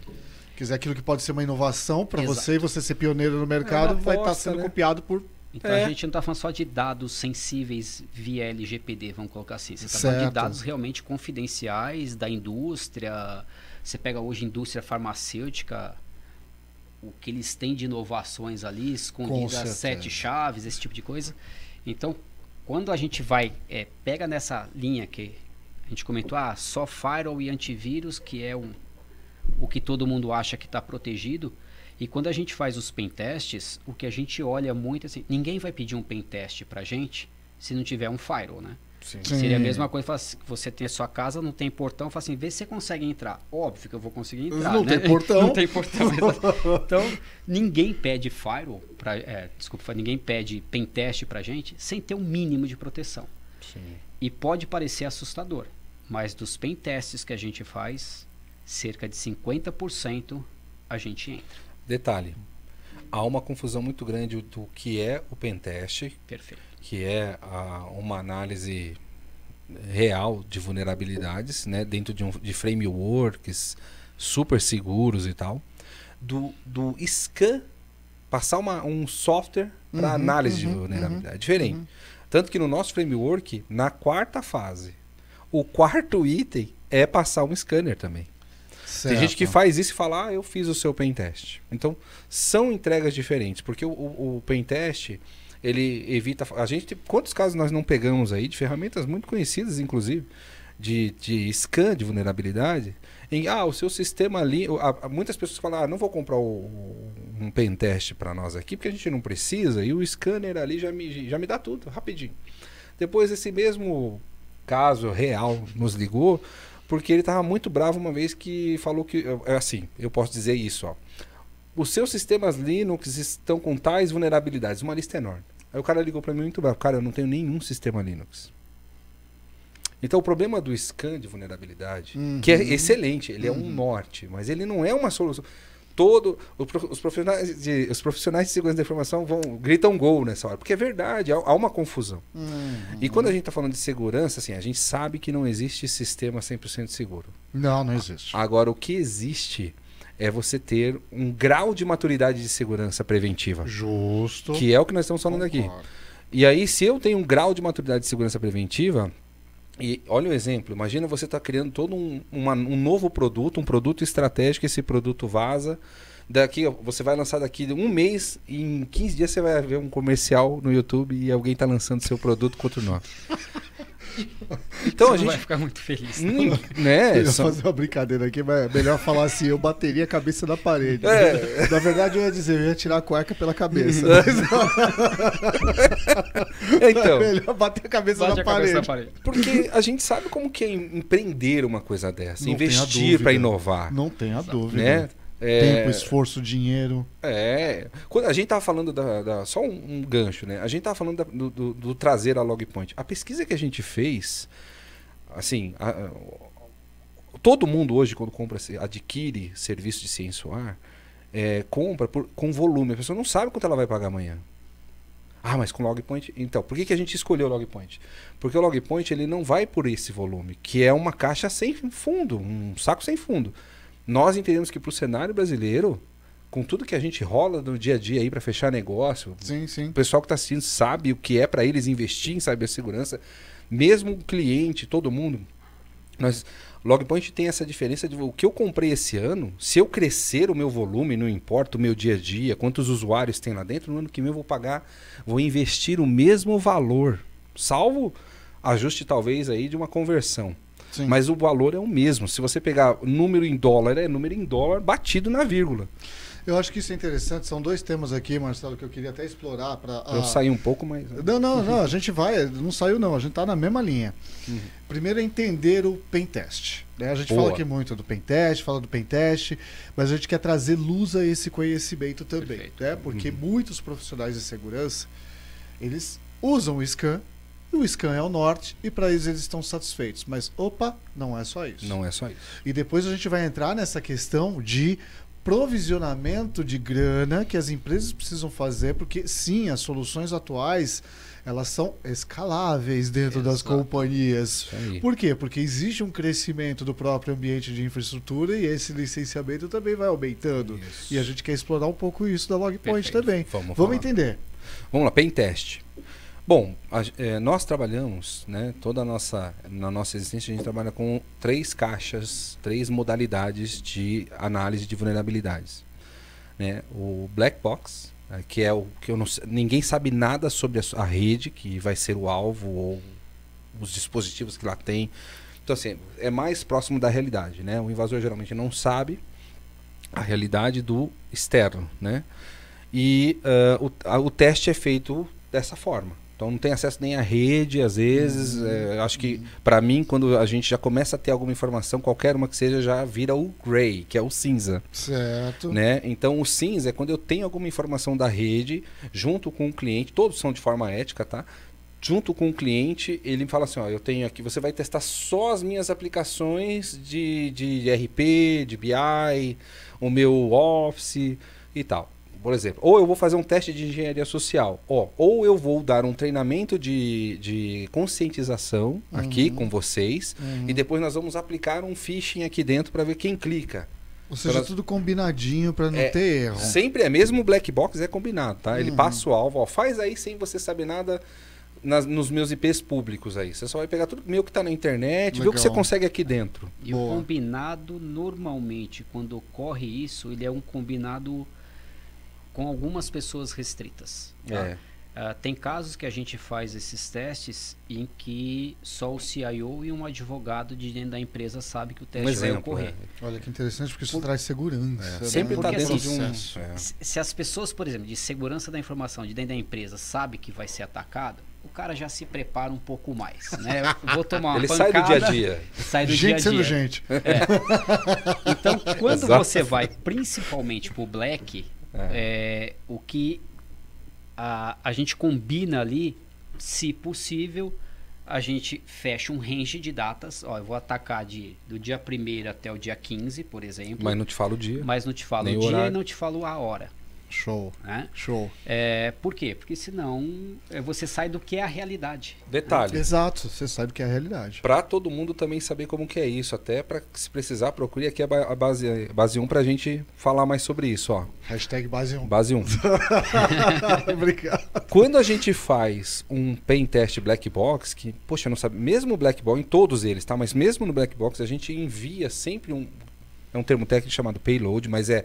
Quer dizer, aquilo que pode ser uma inovação para você e você ser pioneiro no mercado É vai estar aposta, sendo né? copiado por. Então É. a gente não está falando só de dados sensíveis via LGPD, vamos colocar assim. Você está falando de dados realmente confidenciais da indústria. Você pega hoje indústria farmacêutica, o que eles têm de inovações ali, escondidas sete chaves, esse tipo de coisa. Então, quando a gente vai, é, pega nessa linha que a gente comentou, ah, só firewall e antivírus, que é um, o que todo mundo acha que está protegido. E quando a gente faz os pen tests, o que a gente olha muito assim, ninguém vai pedir um pen test pra gente se não tiver um firewall, né? Sim. Sim. Seria a mesma coisa, fala assim, que você tem a sua casa, não tem portão, fala assim, vê se você consegue entrar. Óbvio que eu vou conseguir entrar, Não né? tem portão. não tem portão. então, ninguém pede firewall, pra, é, desculpa, ninguém pede pen test pra gente sem ter um mínimo de proteção. Sim. E pode parecer assustador, mas dos pen tests que a gente faz, cerca de 50% a gente entra. Detalhe. Há uma confusão muito grande do que é o pentest, Perfeito. que é a- uma análise real de vulnerabilidades, né, dentro de, um, de frameworks super seguros e tal, do, do scan, passar uma, um software para Uhum, análise uhum, de vulnerabilidade. uhum, Diferente. uhum. Tanto que no nosso framework, na quarta fase, o quarto item é passar um scanner também. Tem gente que Certo. faz isso e fala, ah, eu fiz o seu pen test. Então, são entregas diferentes, porque o, o, o pen test, ele evita... A gente, quantos casos nós não pegamos aí de ferramentas muito conhecidas, inclusive, de, de scan de vulnerabilidade, em, ah, o seu sistema ali... a- muitas pessoas falam, ah, não vou comprar o- um pen test para nós aqui, porque a gente não precisa, e o scanner ali já me, já me dá tudo, rapidinho. Depois, esse mesmo caso real nos ligou, porque ele estava muito bravo uma vez que falou que é assim, eu posso dizer isso, ó. Os seus sistemas Linux estão com tais vulnerabilidades, uma lista enorme. Aí o cara ligou para mim muito bravo, cara, eu não tenho nenhum sistema Linux. Então o problema do scan de vulnerabilidade, Uhum. que é excelente, ele é um norte, mas ele não é uma solução. Todo os profissionais de, os profissionais de segurança da informação vão gritam gol nessa hora, porque é verdade, há, há uma confusão. Uhum. E quando a gente está falando de segurança, assim, a gente sabe que não existe sistema 100% seguro. Não, não existe. Agora, o que existe é você ter um grau de maturidade de segurança preventiva, Justo. que é o que nós estamos falando aqui. Concordo. E aí, se eu tenho um grau de maturidade de segurança preventiva, e olha o exemplo, imagina você está criando todo um, uma- um novo produto, um produto estratégico, esse produto vaza. Daqui, você vai lançar daqui um mês e em 15 dias você vai ver um comercial no YouTube e alguém está lançando seu produto com outro nome. Então Você a não vai gente. ficar muito feliz. Hum, Eu né? ia são- fazer uma brincadeira aqui, mas é melhor falar assim, eu bateria a cabeça na parede. É. Na verdade, eu ia dizer, eu ia tirar a cueca pela cabeça. Então, É melhor bater a cabeça Bate na a cabeça parede. na parede. porque a gente sabe como que é em- empreender uma coisa dessa, Não investir para inovar, Não tenha dúvida. né? É, Tempo, esforço, dinheiro. É. Quando a gente tava falando da. da- só um, um gancho, né? A gente tava falando da- do, do- do trazer a Logpoint. A pesquisa que a gente fez, assim, a- todo mundo hoje, quando compra, adquire serviço de ciência ar, é, compra por- com volume. A pessoa não sabe quanto ela vai pagar amanhã. Ah, mas com Logpoint. Então, por que, que a gente escolheu o Logpoint? Porque o Logpoint ele não vai por esse volume, que é uma caixa sem fundo, um saco sem fundo. Nós entendemos que para o cenário brasileiro, com tudo que a gente rola no dia a dia aí para fechar negócio, Sim, sim. o pessoal que está assistindo sabe o que é para eles investir em cibersegurança, mesmo o cliente, todo mundo. Nós, Logpoint tem essa diferença de o que eu comprei esse ano, se eu crescer o meu volume, não importa o meu dia a dia, quantos usuários tem lá dentro, no ano que vem eu vou pagar, vou investir o mesmo valor, salvo ajuste talvez aí de uma conversão. Sim. Mas o valor é o mesmo. Se você pegar número em dólar, é número em dólar batido na vírgula. Eu acho que isso é interessante. São dois temas aqui, Marcelo, que eu queria até explorar para. Eu saí um pouco, mas. Não, não, não. A gente vai. Não saiu, não. A gente tá na mesma linha. Uhum. Primeiro é entender o pentest. Né? A gente Boa. fala aqui muito do pentest, fala do pentest, mas a gente quer trazer luz a esse conhecimento também. Perfeito. Né? Porque Uhum. muitos profissionais de segurança eles usam o scan e o scan é o norte e para eles eles estão satisfeitos. Mas opa, não é só isso. Não é só isso. E depois a gente vai entrar nessa questão de provisionamento de grana que as empresas precisam fazer, porque sim, as soluções atuais elas são escaláveis dentro das Exato. companhias. Isso aí. Por quê? Porque existe um crescimento do próprio ambiente de infraestrutura e esse licenciamento também vai aumentando. Isso. E a gente quer explorar um pouco isso da Logpoint também. Vamos, Vamos falar. entender. Vamos lá, pen teste. Bom, a- é, nós trabalhamos, né, toda nossa, na nossa existência, a gente trabalha com três caixas, três modalidades de análise de vulnerabilidades. Né? O black box, né, que é o que não, ninguém sabe nada sobre a, a rede, que vai ser o alvo ou os dispositivos que lá tem. Então, assim, é mais próximo da realidade, né? O invasor geralmente não sabe a realidade do externo, né? E ah, o, a- o teste é feito dessa forma. Então não tem acesso nem à rede, às vezes. é, acho que, para mim, quando a gente já começa a ter alguma informação, qualquer uma que seja, já vira o gray, que é o cinza. Certo. Né? Então o cinza é quando eu tenho alguma informação da rede, junto com o cliente, todos são de forma ética, tá? Junto com o cliente, ele fala assim: ó, eu tenho aqui, você vai testar só as minhas aplicações de, de RP, de BI, o meu Office e tal. Por exemplo, ou eu vou fazer um teste de engenharia social, ó, ou eu vou dar um treinamento de, de conscientização aqui com vocês, Uhum. e depois nós vamos aplicar um phishing aqui dentro para ver quem clica. Ou seja, Pelas- tudo combinadinho para não É, ter erro. Sempre é, mesmo o black box é combinado, tá? Ele Uhum. passa o alvo, ó, faz aí sem você saber nada nas- nos meus IPs públicos aí. Você só vai pegar tudo meu que tá na internet, ver o que você Legal. consegue aqui dentro. E Boa. o combinado, normalmente, quando ocorre isso, ele é um combinado com algumas pessoas restritas. tá? É. Ah, tem casos que a gente faz esses testes em que só o CIO e um advogado de dentro da empresa sabe que o teste Um vai exemplo. ocorrer. é. Olha que interessante, porque isso traz segurança. É. né? Sempre está dentro assim, de um. processo. é. Se as pessoas, por exemplo, de segurança da informação de dentro da empresa sabe que vai ser atacado, o cara já se prepara um pouco mais, né? Vou tomar uma Ele sai do pancada, dia a dia. Sai do gente dia a sendo dia. gente. Então, quando Exato. você vai principalmente pro black, é, o que a, a gente combina ali, se possível, a gente fecha um range de datas. Ó, eu vou atacar de, do dia 1 até o dia 15, por exemplo. Mas não te falo o dia. mas não te falo Nem o dia e horário. não te falo a hora. Show, Né? show. É, por quê? Porque senão é, você sai do que é a realidade. Detalhe. Exato, você sabe que é a realidade. Pra todo mundo também saber como que é isso, até para se precisar, procure aqui a, ba- a base, a base 1 pra gente falar mais sobre isso, ó. Hashtag base 1. Base 1. Obrigado. Quando a gente faz um pen test black box, que, poxa, não sabe, mesmo o black box, em todos eles, tá? Mas mesmo no black box, a gente envia sempre um. É um termo técnico chamado payload, mas é.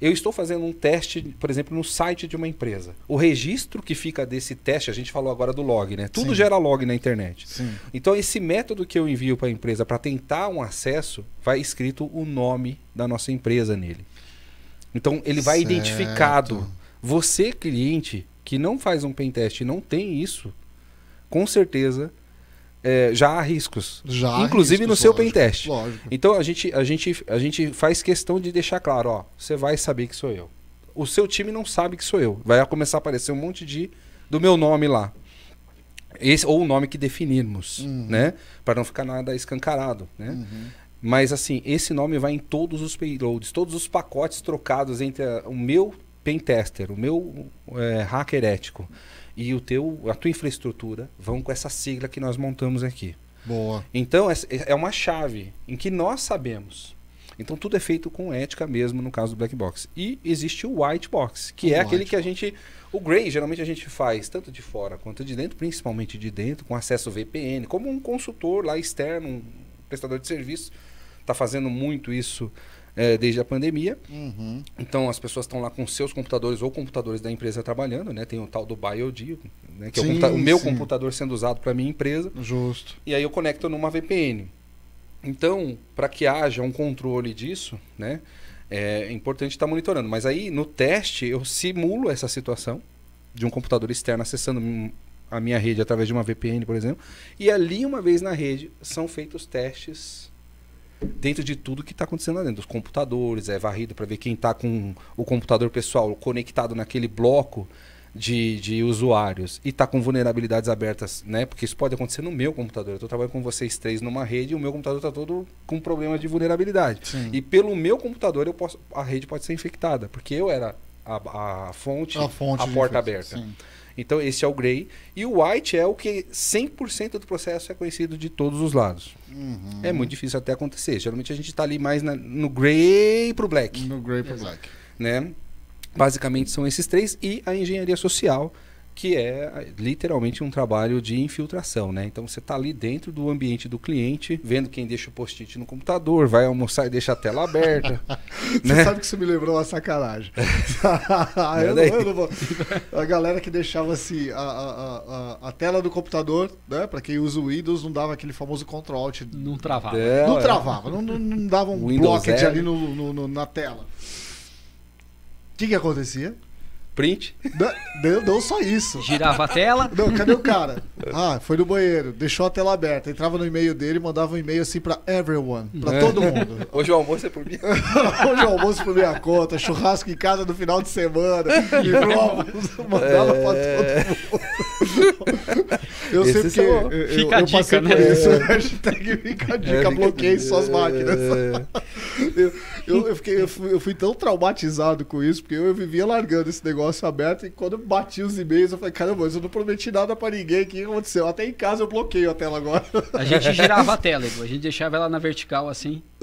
Eu estou fazendo um teste, por exemplo, no site de uma empresa. O registro que fica desse teste, a gente falou agora do log, né? Tudo Sim. gera log na internet. Sim. Então, esse método que eu envio para a empresa para tentar um acesso, vai escrito o nome da nossa empresa nele. Então, ele vai Certo. identificado. Você, cliente, que não faz um pentest e não tem isso, com certeza é, já há riscos. Já há Inclusive no riscos, seu lógico, pentest. Lógico. Então, a gente, a, gente, a gente faz questão de deixar claro, ó, você vai saber que sou eu. O seu time não sabe que sou eu. Vai começar a aparecer um monte de do meu nome lá. Esse, ou o nome que definirmos, Uhum. né? Para não ficar nada escancarado, né? Uhum. Mas assim, esse nome vai em todos os payloads, todos os pacotes trocados entre a- o meu pentester, o meu é, hacker ético e o teu, a tua infraestrutura vão com essa sigla que nós montamos aqui. Boa. Então essa- é uma chave em que nós sabemos. Então tudo é feito com ética mesmo no caso do black box. E existe o white box, que O é aquele que a gente o gray geralmente a gente faz tanto de fora quanto de dentro, principalmente de dentro, com acesso VPN, como um consultor lá externo, um prestador de serviço está fazendo muito isso é, desde a pandemia. Uhum. Então as pessoas estão lá com seus computadores ou computadores da empresa trabalhando, né? Tem o tal do BioD, né? que é o, Sim, o meu sim. computador sendo usado para minha empresa. Justo. E aí eu conecto numa VPN. Então, para que haja um controle disso, né, é importante estar monitorando. Mas aí, no teste, eu simulo essa situação de um computador externo acessando a minha rede através de uma VPN, por exemplo. E ali, uma vez na rede, são feitos testes dentro de tudo que está acontecendo lá dentro. Dos computadores, é varrido para ver quem está com o computador pessoal conectado naquele bloco de, de usuários e está com vulnerabilidades abertas, né? Porque isso pode acontecer no meu computador. Eu estou trabalhando com vocês três numa rede e o meu computador está todo com problema de vulnerabilidade. Sim. E pelo meu computador eu posso, a rede pode ser infectada, porque eu era a, a fonte, A fonte a porta infecção, aberta. sim. Então esse é o gray. E o white é o que 100% do processo é conhecido de todos os lados. Uhum. É muito difícil até acontecer. Geralmente a gente está ali mais na- no gray pro black, No Grey pro Exato. Black. né? Basicamente são esses três e a engenharia social, que é literalmente um trabalho de infiltração, né? Então você está ali dentro do ambiente do cliente, vendo quem deixa o post-it no computador, vai almoçar e deixa a tela aberta. Você né? sabe que isso me lembrou uma sacanagem. eu, não, eu não vou. A galera que deixava assim a, a, a, a tela do computador, né? Pra quem usa o Windows, não dava aquele famoso Ctrl Alt. Não travava. É, Não é. travava, não, não, não dava um Windows ali no, no- no- na tela. O que que acontecia? Print. Não, não, não só isso. Girava a tela. Não, cadê o cara? Ah, foi no banheiro, deixou a tela aberta, entrava no e-mail dele, mandava um e-mail assim pra everyone, pra É. todo mundo. Hoje o almoço é por mim. Hoje é almoço por minha conta, churrasco em casa no final de semana, e provas, mandava pra todo mundo. Eu sei Esses porque eu, eu, Fica a eu passei dica, por né? isso. Hashtag fica a dica, bloqueei suas máquinas. Eu, eu, eu fiquei, eu, fui, eu fui tão traumatizado com isso, porque eu, eu vivia largando esse negócio aberto, e quando eu bati os e-mails, eu falei, caramba, mas eu não prometi nada pra ninguém, o que aconteceu? Até em casa eu bloqueio a tela agora. A gente girava a tela. A gente deixava ela na vertical assim.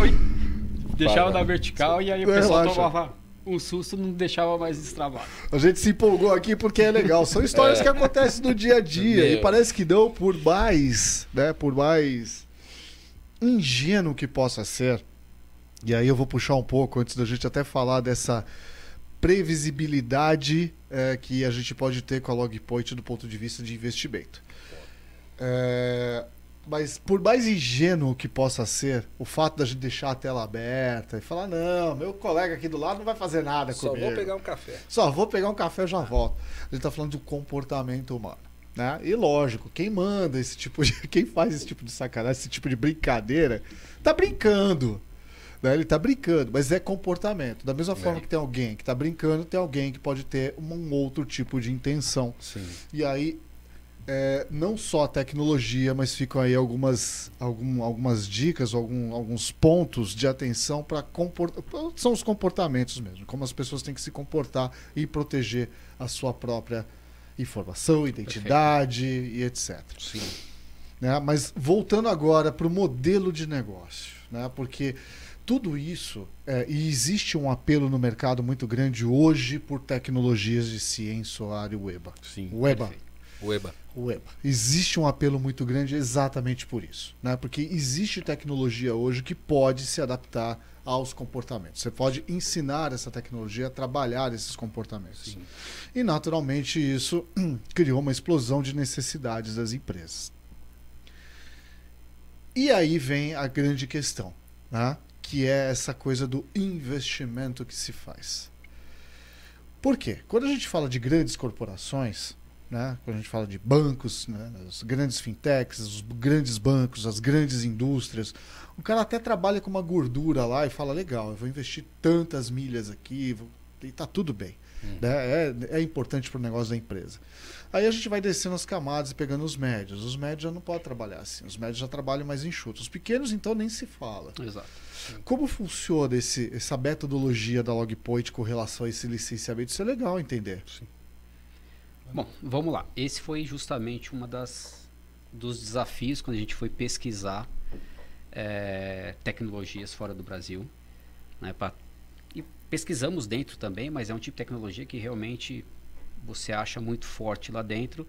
Oi. Deixava Para. na vertical e aí o pessoal relaxa. tomava um susto, não deixava mais destravado. A gente se empolgou aqui porque é legal. São histórias que acontecem no dia a dia. E parece que não, por mais, né? Por mais ingênuo que possa ser. E aí eu vou puxar um pouco antes da gente até falar dessa previsibilidade eh, que a gente pode ter com a Logpoint do ponto de vista de investimento. É, mas por mais ingênuo que possa ser, o fato da gente deixar a tela aberta e falar, não, meu colega aqui do lado não vai fazer nada Só comigo. vou pegar um café. Só vou pegar um café e já volto. A gente tá falando do comportamento humano. Né? E lógico, quem manda esse tipo de. Quem faz esse tipo de sacanagem, esse tipo de brincadeira, tá brincando. Né? Ele tá brincando, mas é comportamento. Da mesma forma É. que tem alguém que tá brincando, tem alguém que pode ter um outro tipo de intenção. Sim. E aí, é, não só a tecnologia, mas ficam aí algumas, algum- algumas dicas, algum- alguns pontos de atenção para comportar. São os comportamentos mesmo, como as pessoas têm que se comportar e proteger a sua própria informação, identidade e etc. Sim. né? Mas voltando agora para o modelo de negócio, né? porque tudo isso, é, e existe um apelo no mercado muito grande hoje por tecnologias de ciência solar e weba. Sim. Weba. Perfeito. O EBA. Existe um apelo muito grande exatamente por isso, né? Porque existe tecnologia hoje que pode se adaptar aos comportamentos. Você pode ensinar essa tecnologia a trabalhar esses comportamentos. Sim. E naturalmente isso criou uma explosão de necessidades das empresas. E aí vem a grande questão, né? que é essa coisa do investimento que se faz. Por quê? Quando a gente fala de grandes corporações, né? quando a gente fala de bancos, né? as grandes fintechs, os grandes bancos, as grandes indústrias, o cara até trabalha com uma gordura lá e fala: legal, eu vou investir tantas milhas aqui, vou... e tá tudo bem. Né? É, é importante para o negócio da empresa. Aí a gente vai descendo as camadas e pegando os médios. Os médios já não podem trabalhar assim. Os médios já trabalham mais enxutos. Os pequenos, então, nem se fala. Exato. Como funciona esse, essa metodologia da Logpoint com relação a esse licenciamento? Isso é legal entender. Bom, vamos lá. Esse foi justamente uma das dos desafios quando a gente foi pesquisar eh, tecnologias fora do Brasil, né? pra- e pesquisamos dentro também, mas é um tipo de tecnologia que realmente você acha muito forte lá dentro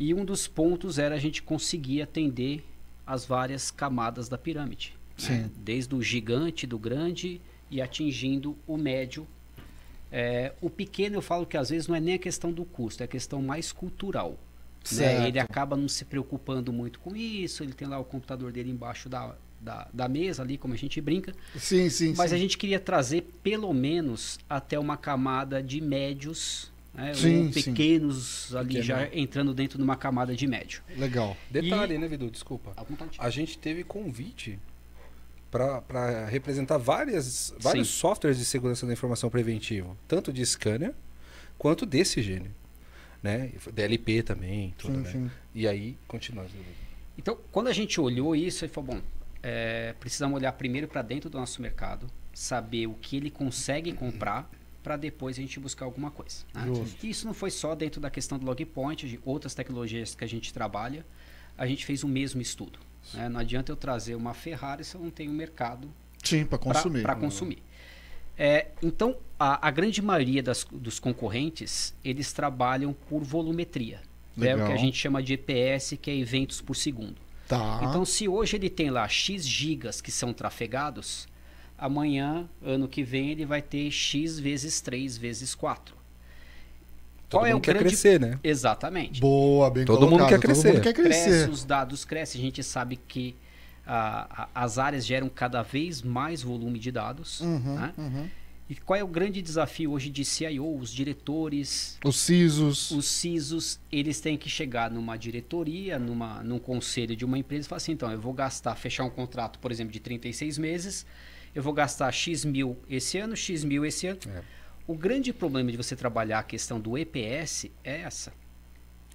E um dos pontos era a gente conseguir atender as várias camadas da pirâmide. né? Desde o gigante, do grande e atingindo o médio. É, o pequeno eu falo que às vezes não é nem a questão do custo, é a questão mais cultural. né? Ele acaba não se preocupando muito com isso, ele tem lá o computador dele embaixo da, da, da mesa ali, como a gente brinca. Sim, sim, Mas sim. a gente queria trazer pelo menos até uma camada de médios, né? Sim, ou sim. pequenos ali Pequeno. já entrando dentro de uma camada de médio. Legal. Detalhe, né, Vidu? Desculpa. A gente teve convite para representar várias, vários Sim. softwares de segurança da informação preventiva, tanto de scanner quanto desse gênero. Né? E DLP também, tudo, Sim, né? sim. E aí, continua. Então, quando a gente olhou isso, ele falou, bom, é, precisamos olhar primeiro para dentro do nosso mercado, saber o que ele consegue comprar, para depois a gente buscar alguma coisa. né? E isso não foi só dentro da questão do Logpoint, de outras tecnologias que a gente trabalha, a gente fez o mesmo estudo. Né? Não adianta eu trazer uma Ferrari se eu não tenho mercado para consumir. para consumir. É, então, a, a grande maioria das- dos concorrentes, eles trabalham por volumetria. É o que a gente chama de EPS, que é eventos por segundo. Tá. Então, se hoje ele tem lá X gigas que são trafegados, amanhã, ano que vem, ele vai ter X vezes 3 vezes 4. Todo Qual é mundo o quer grande... crescer, né? Exatamente. Boa, bem Todo mundo colocado. quer crescer. Todo mundo quer Cresce, crescer. os dados crescem, a gente sabe que ah, as áreas geram cada vez mais volume de dados. Uhum, né? uhum. E qual é o grande desafio hoje de CIO, os diretores, Os CISOs. os CISOs, eles têm que chegar numa diretoria, numa, num conselho de uma empresa e falar assim, então, eu vou gastar, fechar um contrato, por exemplo, de 36 meses, eu vou gastar X mil esse ano, X mil esse ano. É. O grande problema de você trabalhar a questão do EPS é essa.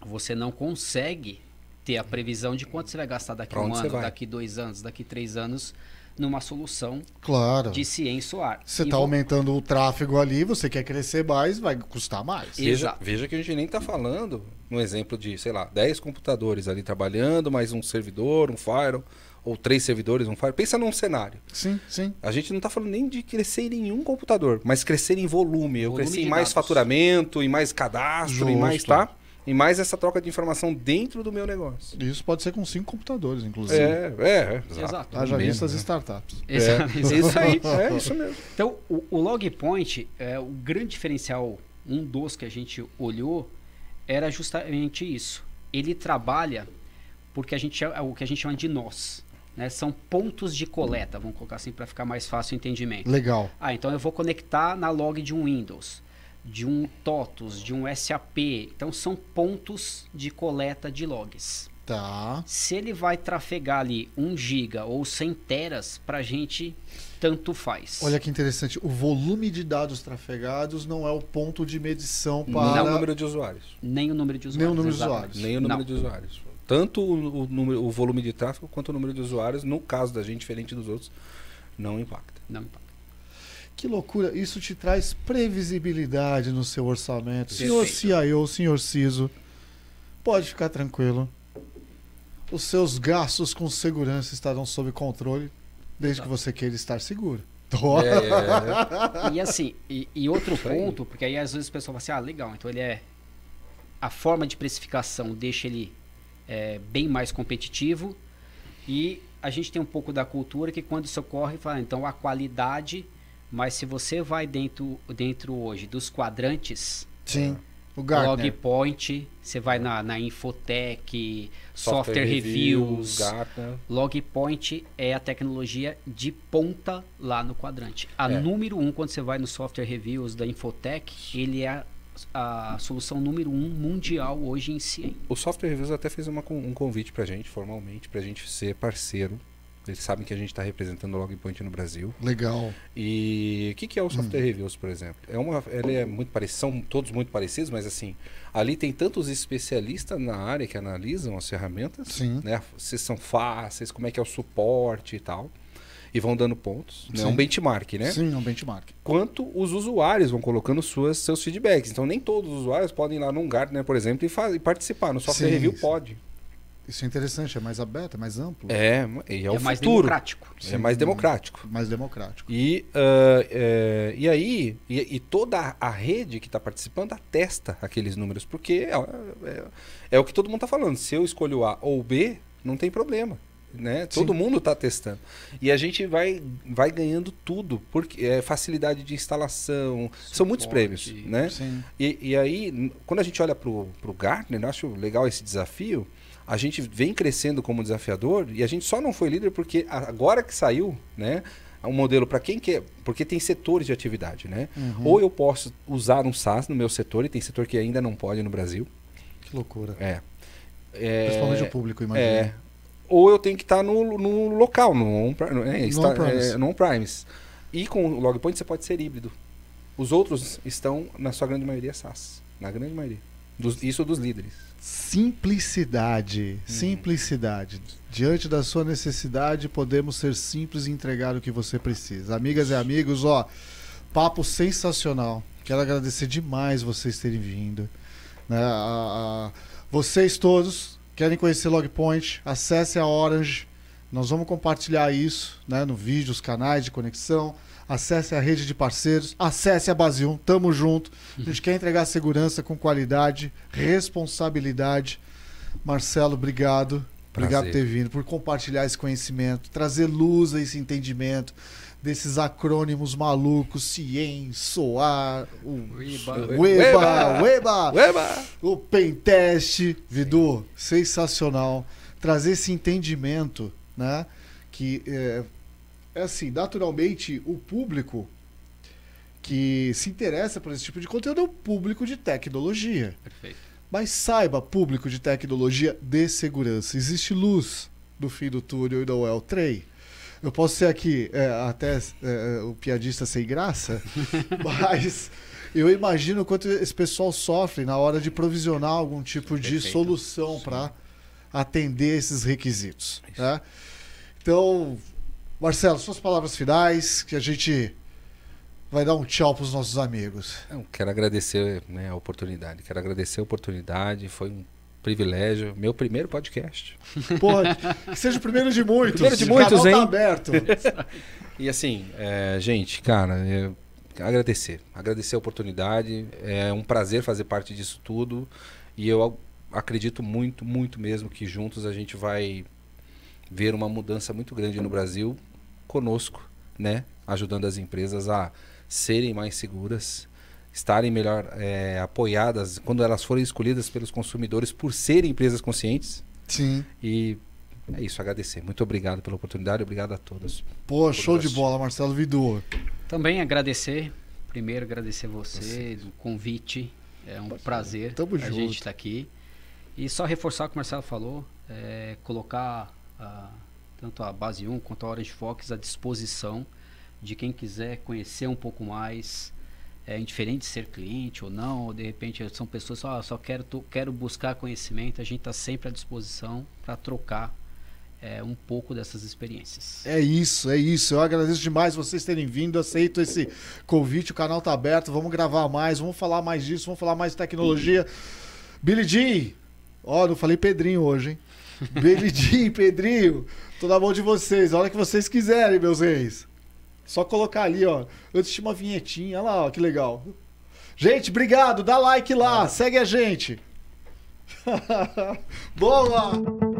Você não consegue ter a previsão de quanto você vai gastar daqui um ano, daqui dois anos, daqui três anos, numa solução Claro. de ciência ar. Você está vou- aumentando o tráfego ali, você quer crescer mais, vai custar mais. E- Veja, veja que a gente nem está falando no exemplo de, sei lá, 10 computadores ali trabalhando, mais um servidor, um firewall, ou três servidores, um firewall. Pensa num cenário. Sim, sim. A gente não está falando nem de crescer em nenhum computador, mas crescer em volume. Eu Volume cresci em mais dados. faturamento, em mais cadastro, em mais, Justo. tá? Em mais essa troca de informação dentro do meu negócio. Isso pode ser com cinco computadores, inclusive. É, é, é. Exato. Haja Menos, visto as né? startups. Exato, É, exato. isso aí, é isso mesmo. Então, o, o Logpoint, é, o grande diferencial, um dos que a gente olhou, era justamente isso. Ele trabalha porque a gente chama- o que a gente chama de nós. Né? São pontos de coleta, vamos colocar assim para ficar mais fácil o entendimento. Legal. Ah, então eu vou conectar na log de um Windows, de um TOTUS, de um SAP. Então são pontos de coleta de logs. Tá. Se ele vai trafegar ali 1 giga ou 100 teras, pra gente tanto faz. Olha que interessante. O volume de dados trafegados não é o ponto de medição Não, para. Nem o número de usuários. Nem o número de Nem usuários. o número de usuários. Nem o número Não. de usuários. Tanto o, o número, o volume de tráfego quanto o número de usuários, no caso da gente, diferente dos outros, não impacta. Não impacta. Que loucura. Isso te traz previsibilidade no seu orçamento. Senhor. CIO, senhor CISO, pode ficar tranquilo. Os seus gastos com segurança estarão sob controle, desde que você queira estar seguro. É, é, é. E assim, e, e outro ponto, porque aí às vezes o pessoal fala assim, ah, legal, então ele é. A forma de precificação deixa ele é, bem mais competitivo. E a gente tem um pouco da cultura que quando isso ocorre, fala, então a qualidade, mas se você vai dentro, dentro hoje dos quadrantes, Sim. O Gartner. Logpoint, você vai na, na Infotech, Software, Reviews, Gartner. Logpoint é a tecnologia de ponta lá no quadrante. A É. número um, quando você vai no Software Reviews da Infotech, ele é a, a solução número um mundial hoje em si. O Software Reviews até fez uma um convite pra gente, formalmente, pra gente ser parceiro. Eles sabem que a gente está representando o Logpoint no Brasil. Legal. E o que, que é o Software Reviews, por exemplo? É uma, ele é muito parecido, são todos muito parecidos, mas assim, ali tem tantos especialistas na área que analisam as ferramentas, Sim. né? Se são fáceis, como é que é o suporte e tal, e vão dando pontos. né? É Sim. um benchmark, né? Sim, é um benchmark. Quanto os usuários vão colocando suas, seus feedbacks. Então nem todos os usuários podem ir lá num Gartner, por exemplo, e, e participar. No Software Sim, Review sim. pode. Isso é interessante, é mais aberto, é mais amplo, É, e é, o mais futuro. democrático. É mais democrático. mais democrático. E, ah, é, e aí, e, e toda a rede que está participando atesta aqueles números, porque é, é- é o que todo mundo está falando. Se eu escolho A ou B, não tem problema. Né? Todo mundo está testando. E a gente vai, vai ganhando tudo, porque é facilidade de instalação, são muitos Suporte. prêmios. Né? Sim. E, e aí, quando a gente olha para o Gartner, eu acho legal esse desafio. A gente vem crescendo como desafiador e a gente só não foi líder porque agora que saiu, né? Um modelo para quem quer, porque tem setores de atividade, né? Uhum. Ou eu posso usar um SaaS no meu setor e tem setor que ainda não pode no Brasil. Que loucura. É. É, Principalmente o público, imagina. é. Ou eu tenho que estar no, no local, no on-pre- é, é, no on-premise. E com o Logpoint você pode ser híbrido. Os outros estão, na sua grande maioria, SaaS. Na grande maioria. Dos- isso dos líderes. Simplicidade. Uhum. Simplicidade. Diante da sua necessidade, podemos ser simples e entregar o que você precisa. Amigas e amigos, ó, papo sensacional. Quero agradecer demais vocês terem vindo. né? A- a- vocês todos querem conhecer Logpoint, acesse a Orange. Nós vamos compartilhar isso né, no vídeo, os canais de conexão. Acesse a rede de parceiros, acesse a Base 1, tamo junto. A gente quer entregar segurança com qualidade, responsabilidade. Marcelo, obrigado. Obrigado por Prazer. ter vindo, por compartilhar esse conhecimento, trazer luz a esse entendimento desses acrônimos malucos, CIEM, SOAR, o. Weba, Weba, Ueba! o Pentest, Vidu, sensacional. Trazer esse entendimento, né? Que é, é assim, naturalmente, o público que se interessa por esse tipo de conteúdo é o público de tecnologia. Perfeito. Mas saiba, público de tecnologia de segurança, existe luz no fim do túnel e não é o trem. Eu posso ser aqui é, até é, o piadista sem graça, mas eu imagino o quanto esse pessoal sofre na hora de provisionar algum tipo de Perfeito. solução para atender esses requisitos. né? Então, Marcelo, suas palavras finais, que a gente vai dar um tchau para os nossos amigos. Eu quero agradecer né, a oportunidade. Quero agradecer a oportunidade. Foi um privilégio. Meu primeiro podcast. Porra, que seja o primeiro de muitos. Primeiro de O muitos, canal hein? Tá aberto. E assim, é, gente, cara, é, agradecer. Agradecer a oportunidade. É um prazer fazer parte disso tudo. E eu acredito muito, muito mesmo que juntos a gente vai ver uma mudança muito grande no Brasil conosco, né? Ajudando as empresas a serem mais seguras, estarem melhor é, apoiadas quando elas forem escolhidas pelos consumidores por serem empresas conscientes. Sim. E é isso, agradecer. Muito obrigado pela oportunidade, obrigado a todos. Pô, show de bola, Marcelo Vidu. Também agradecer, primeiro agradecer você do convite. É um prazer Tamo a junto. gente estar aqui. E só reforçar o que o Marcelo falou, é, colocar a- tanto a Base 1 quanto a Orange Fox à disposição de quem quiser conhecer um pouco mais, é indiferente de ser cliente ou não, ou de repente são pessoas só, só quero, tô- quero buscar conhecimento, a gente está sempre à disposição para trocar é, um pouco dessas experiências. É isso, é isso. Eu agradeço demais vocês terem vindo. Aceito esse convite. O canal tá aberto. Vamos gravar mais. Vamos falar mais disso. Vamos falar mais de tecnologia. Billy Jean. Ó, não falei Pedrinho hoje, hein? Billy Jean, Pedrinho. Tô na mão de vocês. A hora que vocês quiserem, meus reis. Só colocar ali, ó. Antes tinha uma vinhetinha. Olha lá, ó, que legal. Gente, obrigado. Dá like lá. Segue a gente. Boa!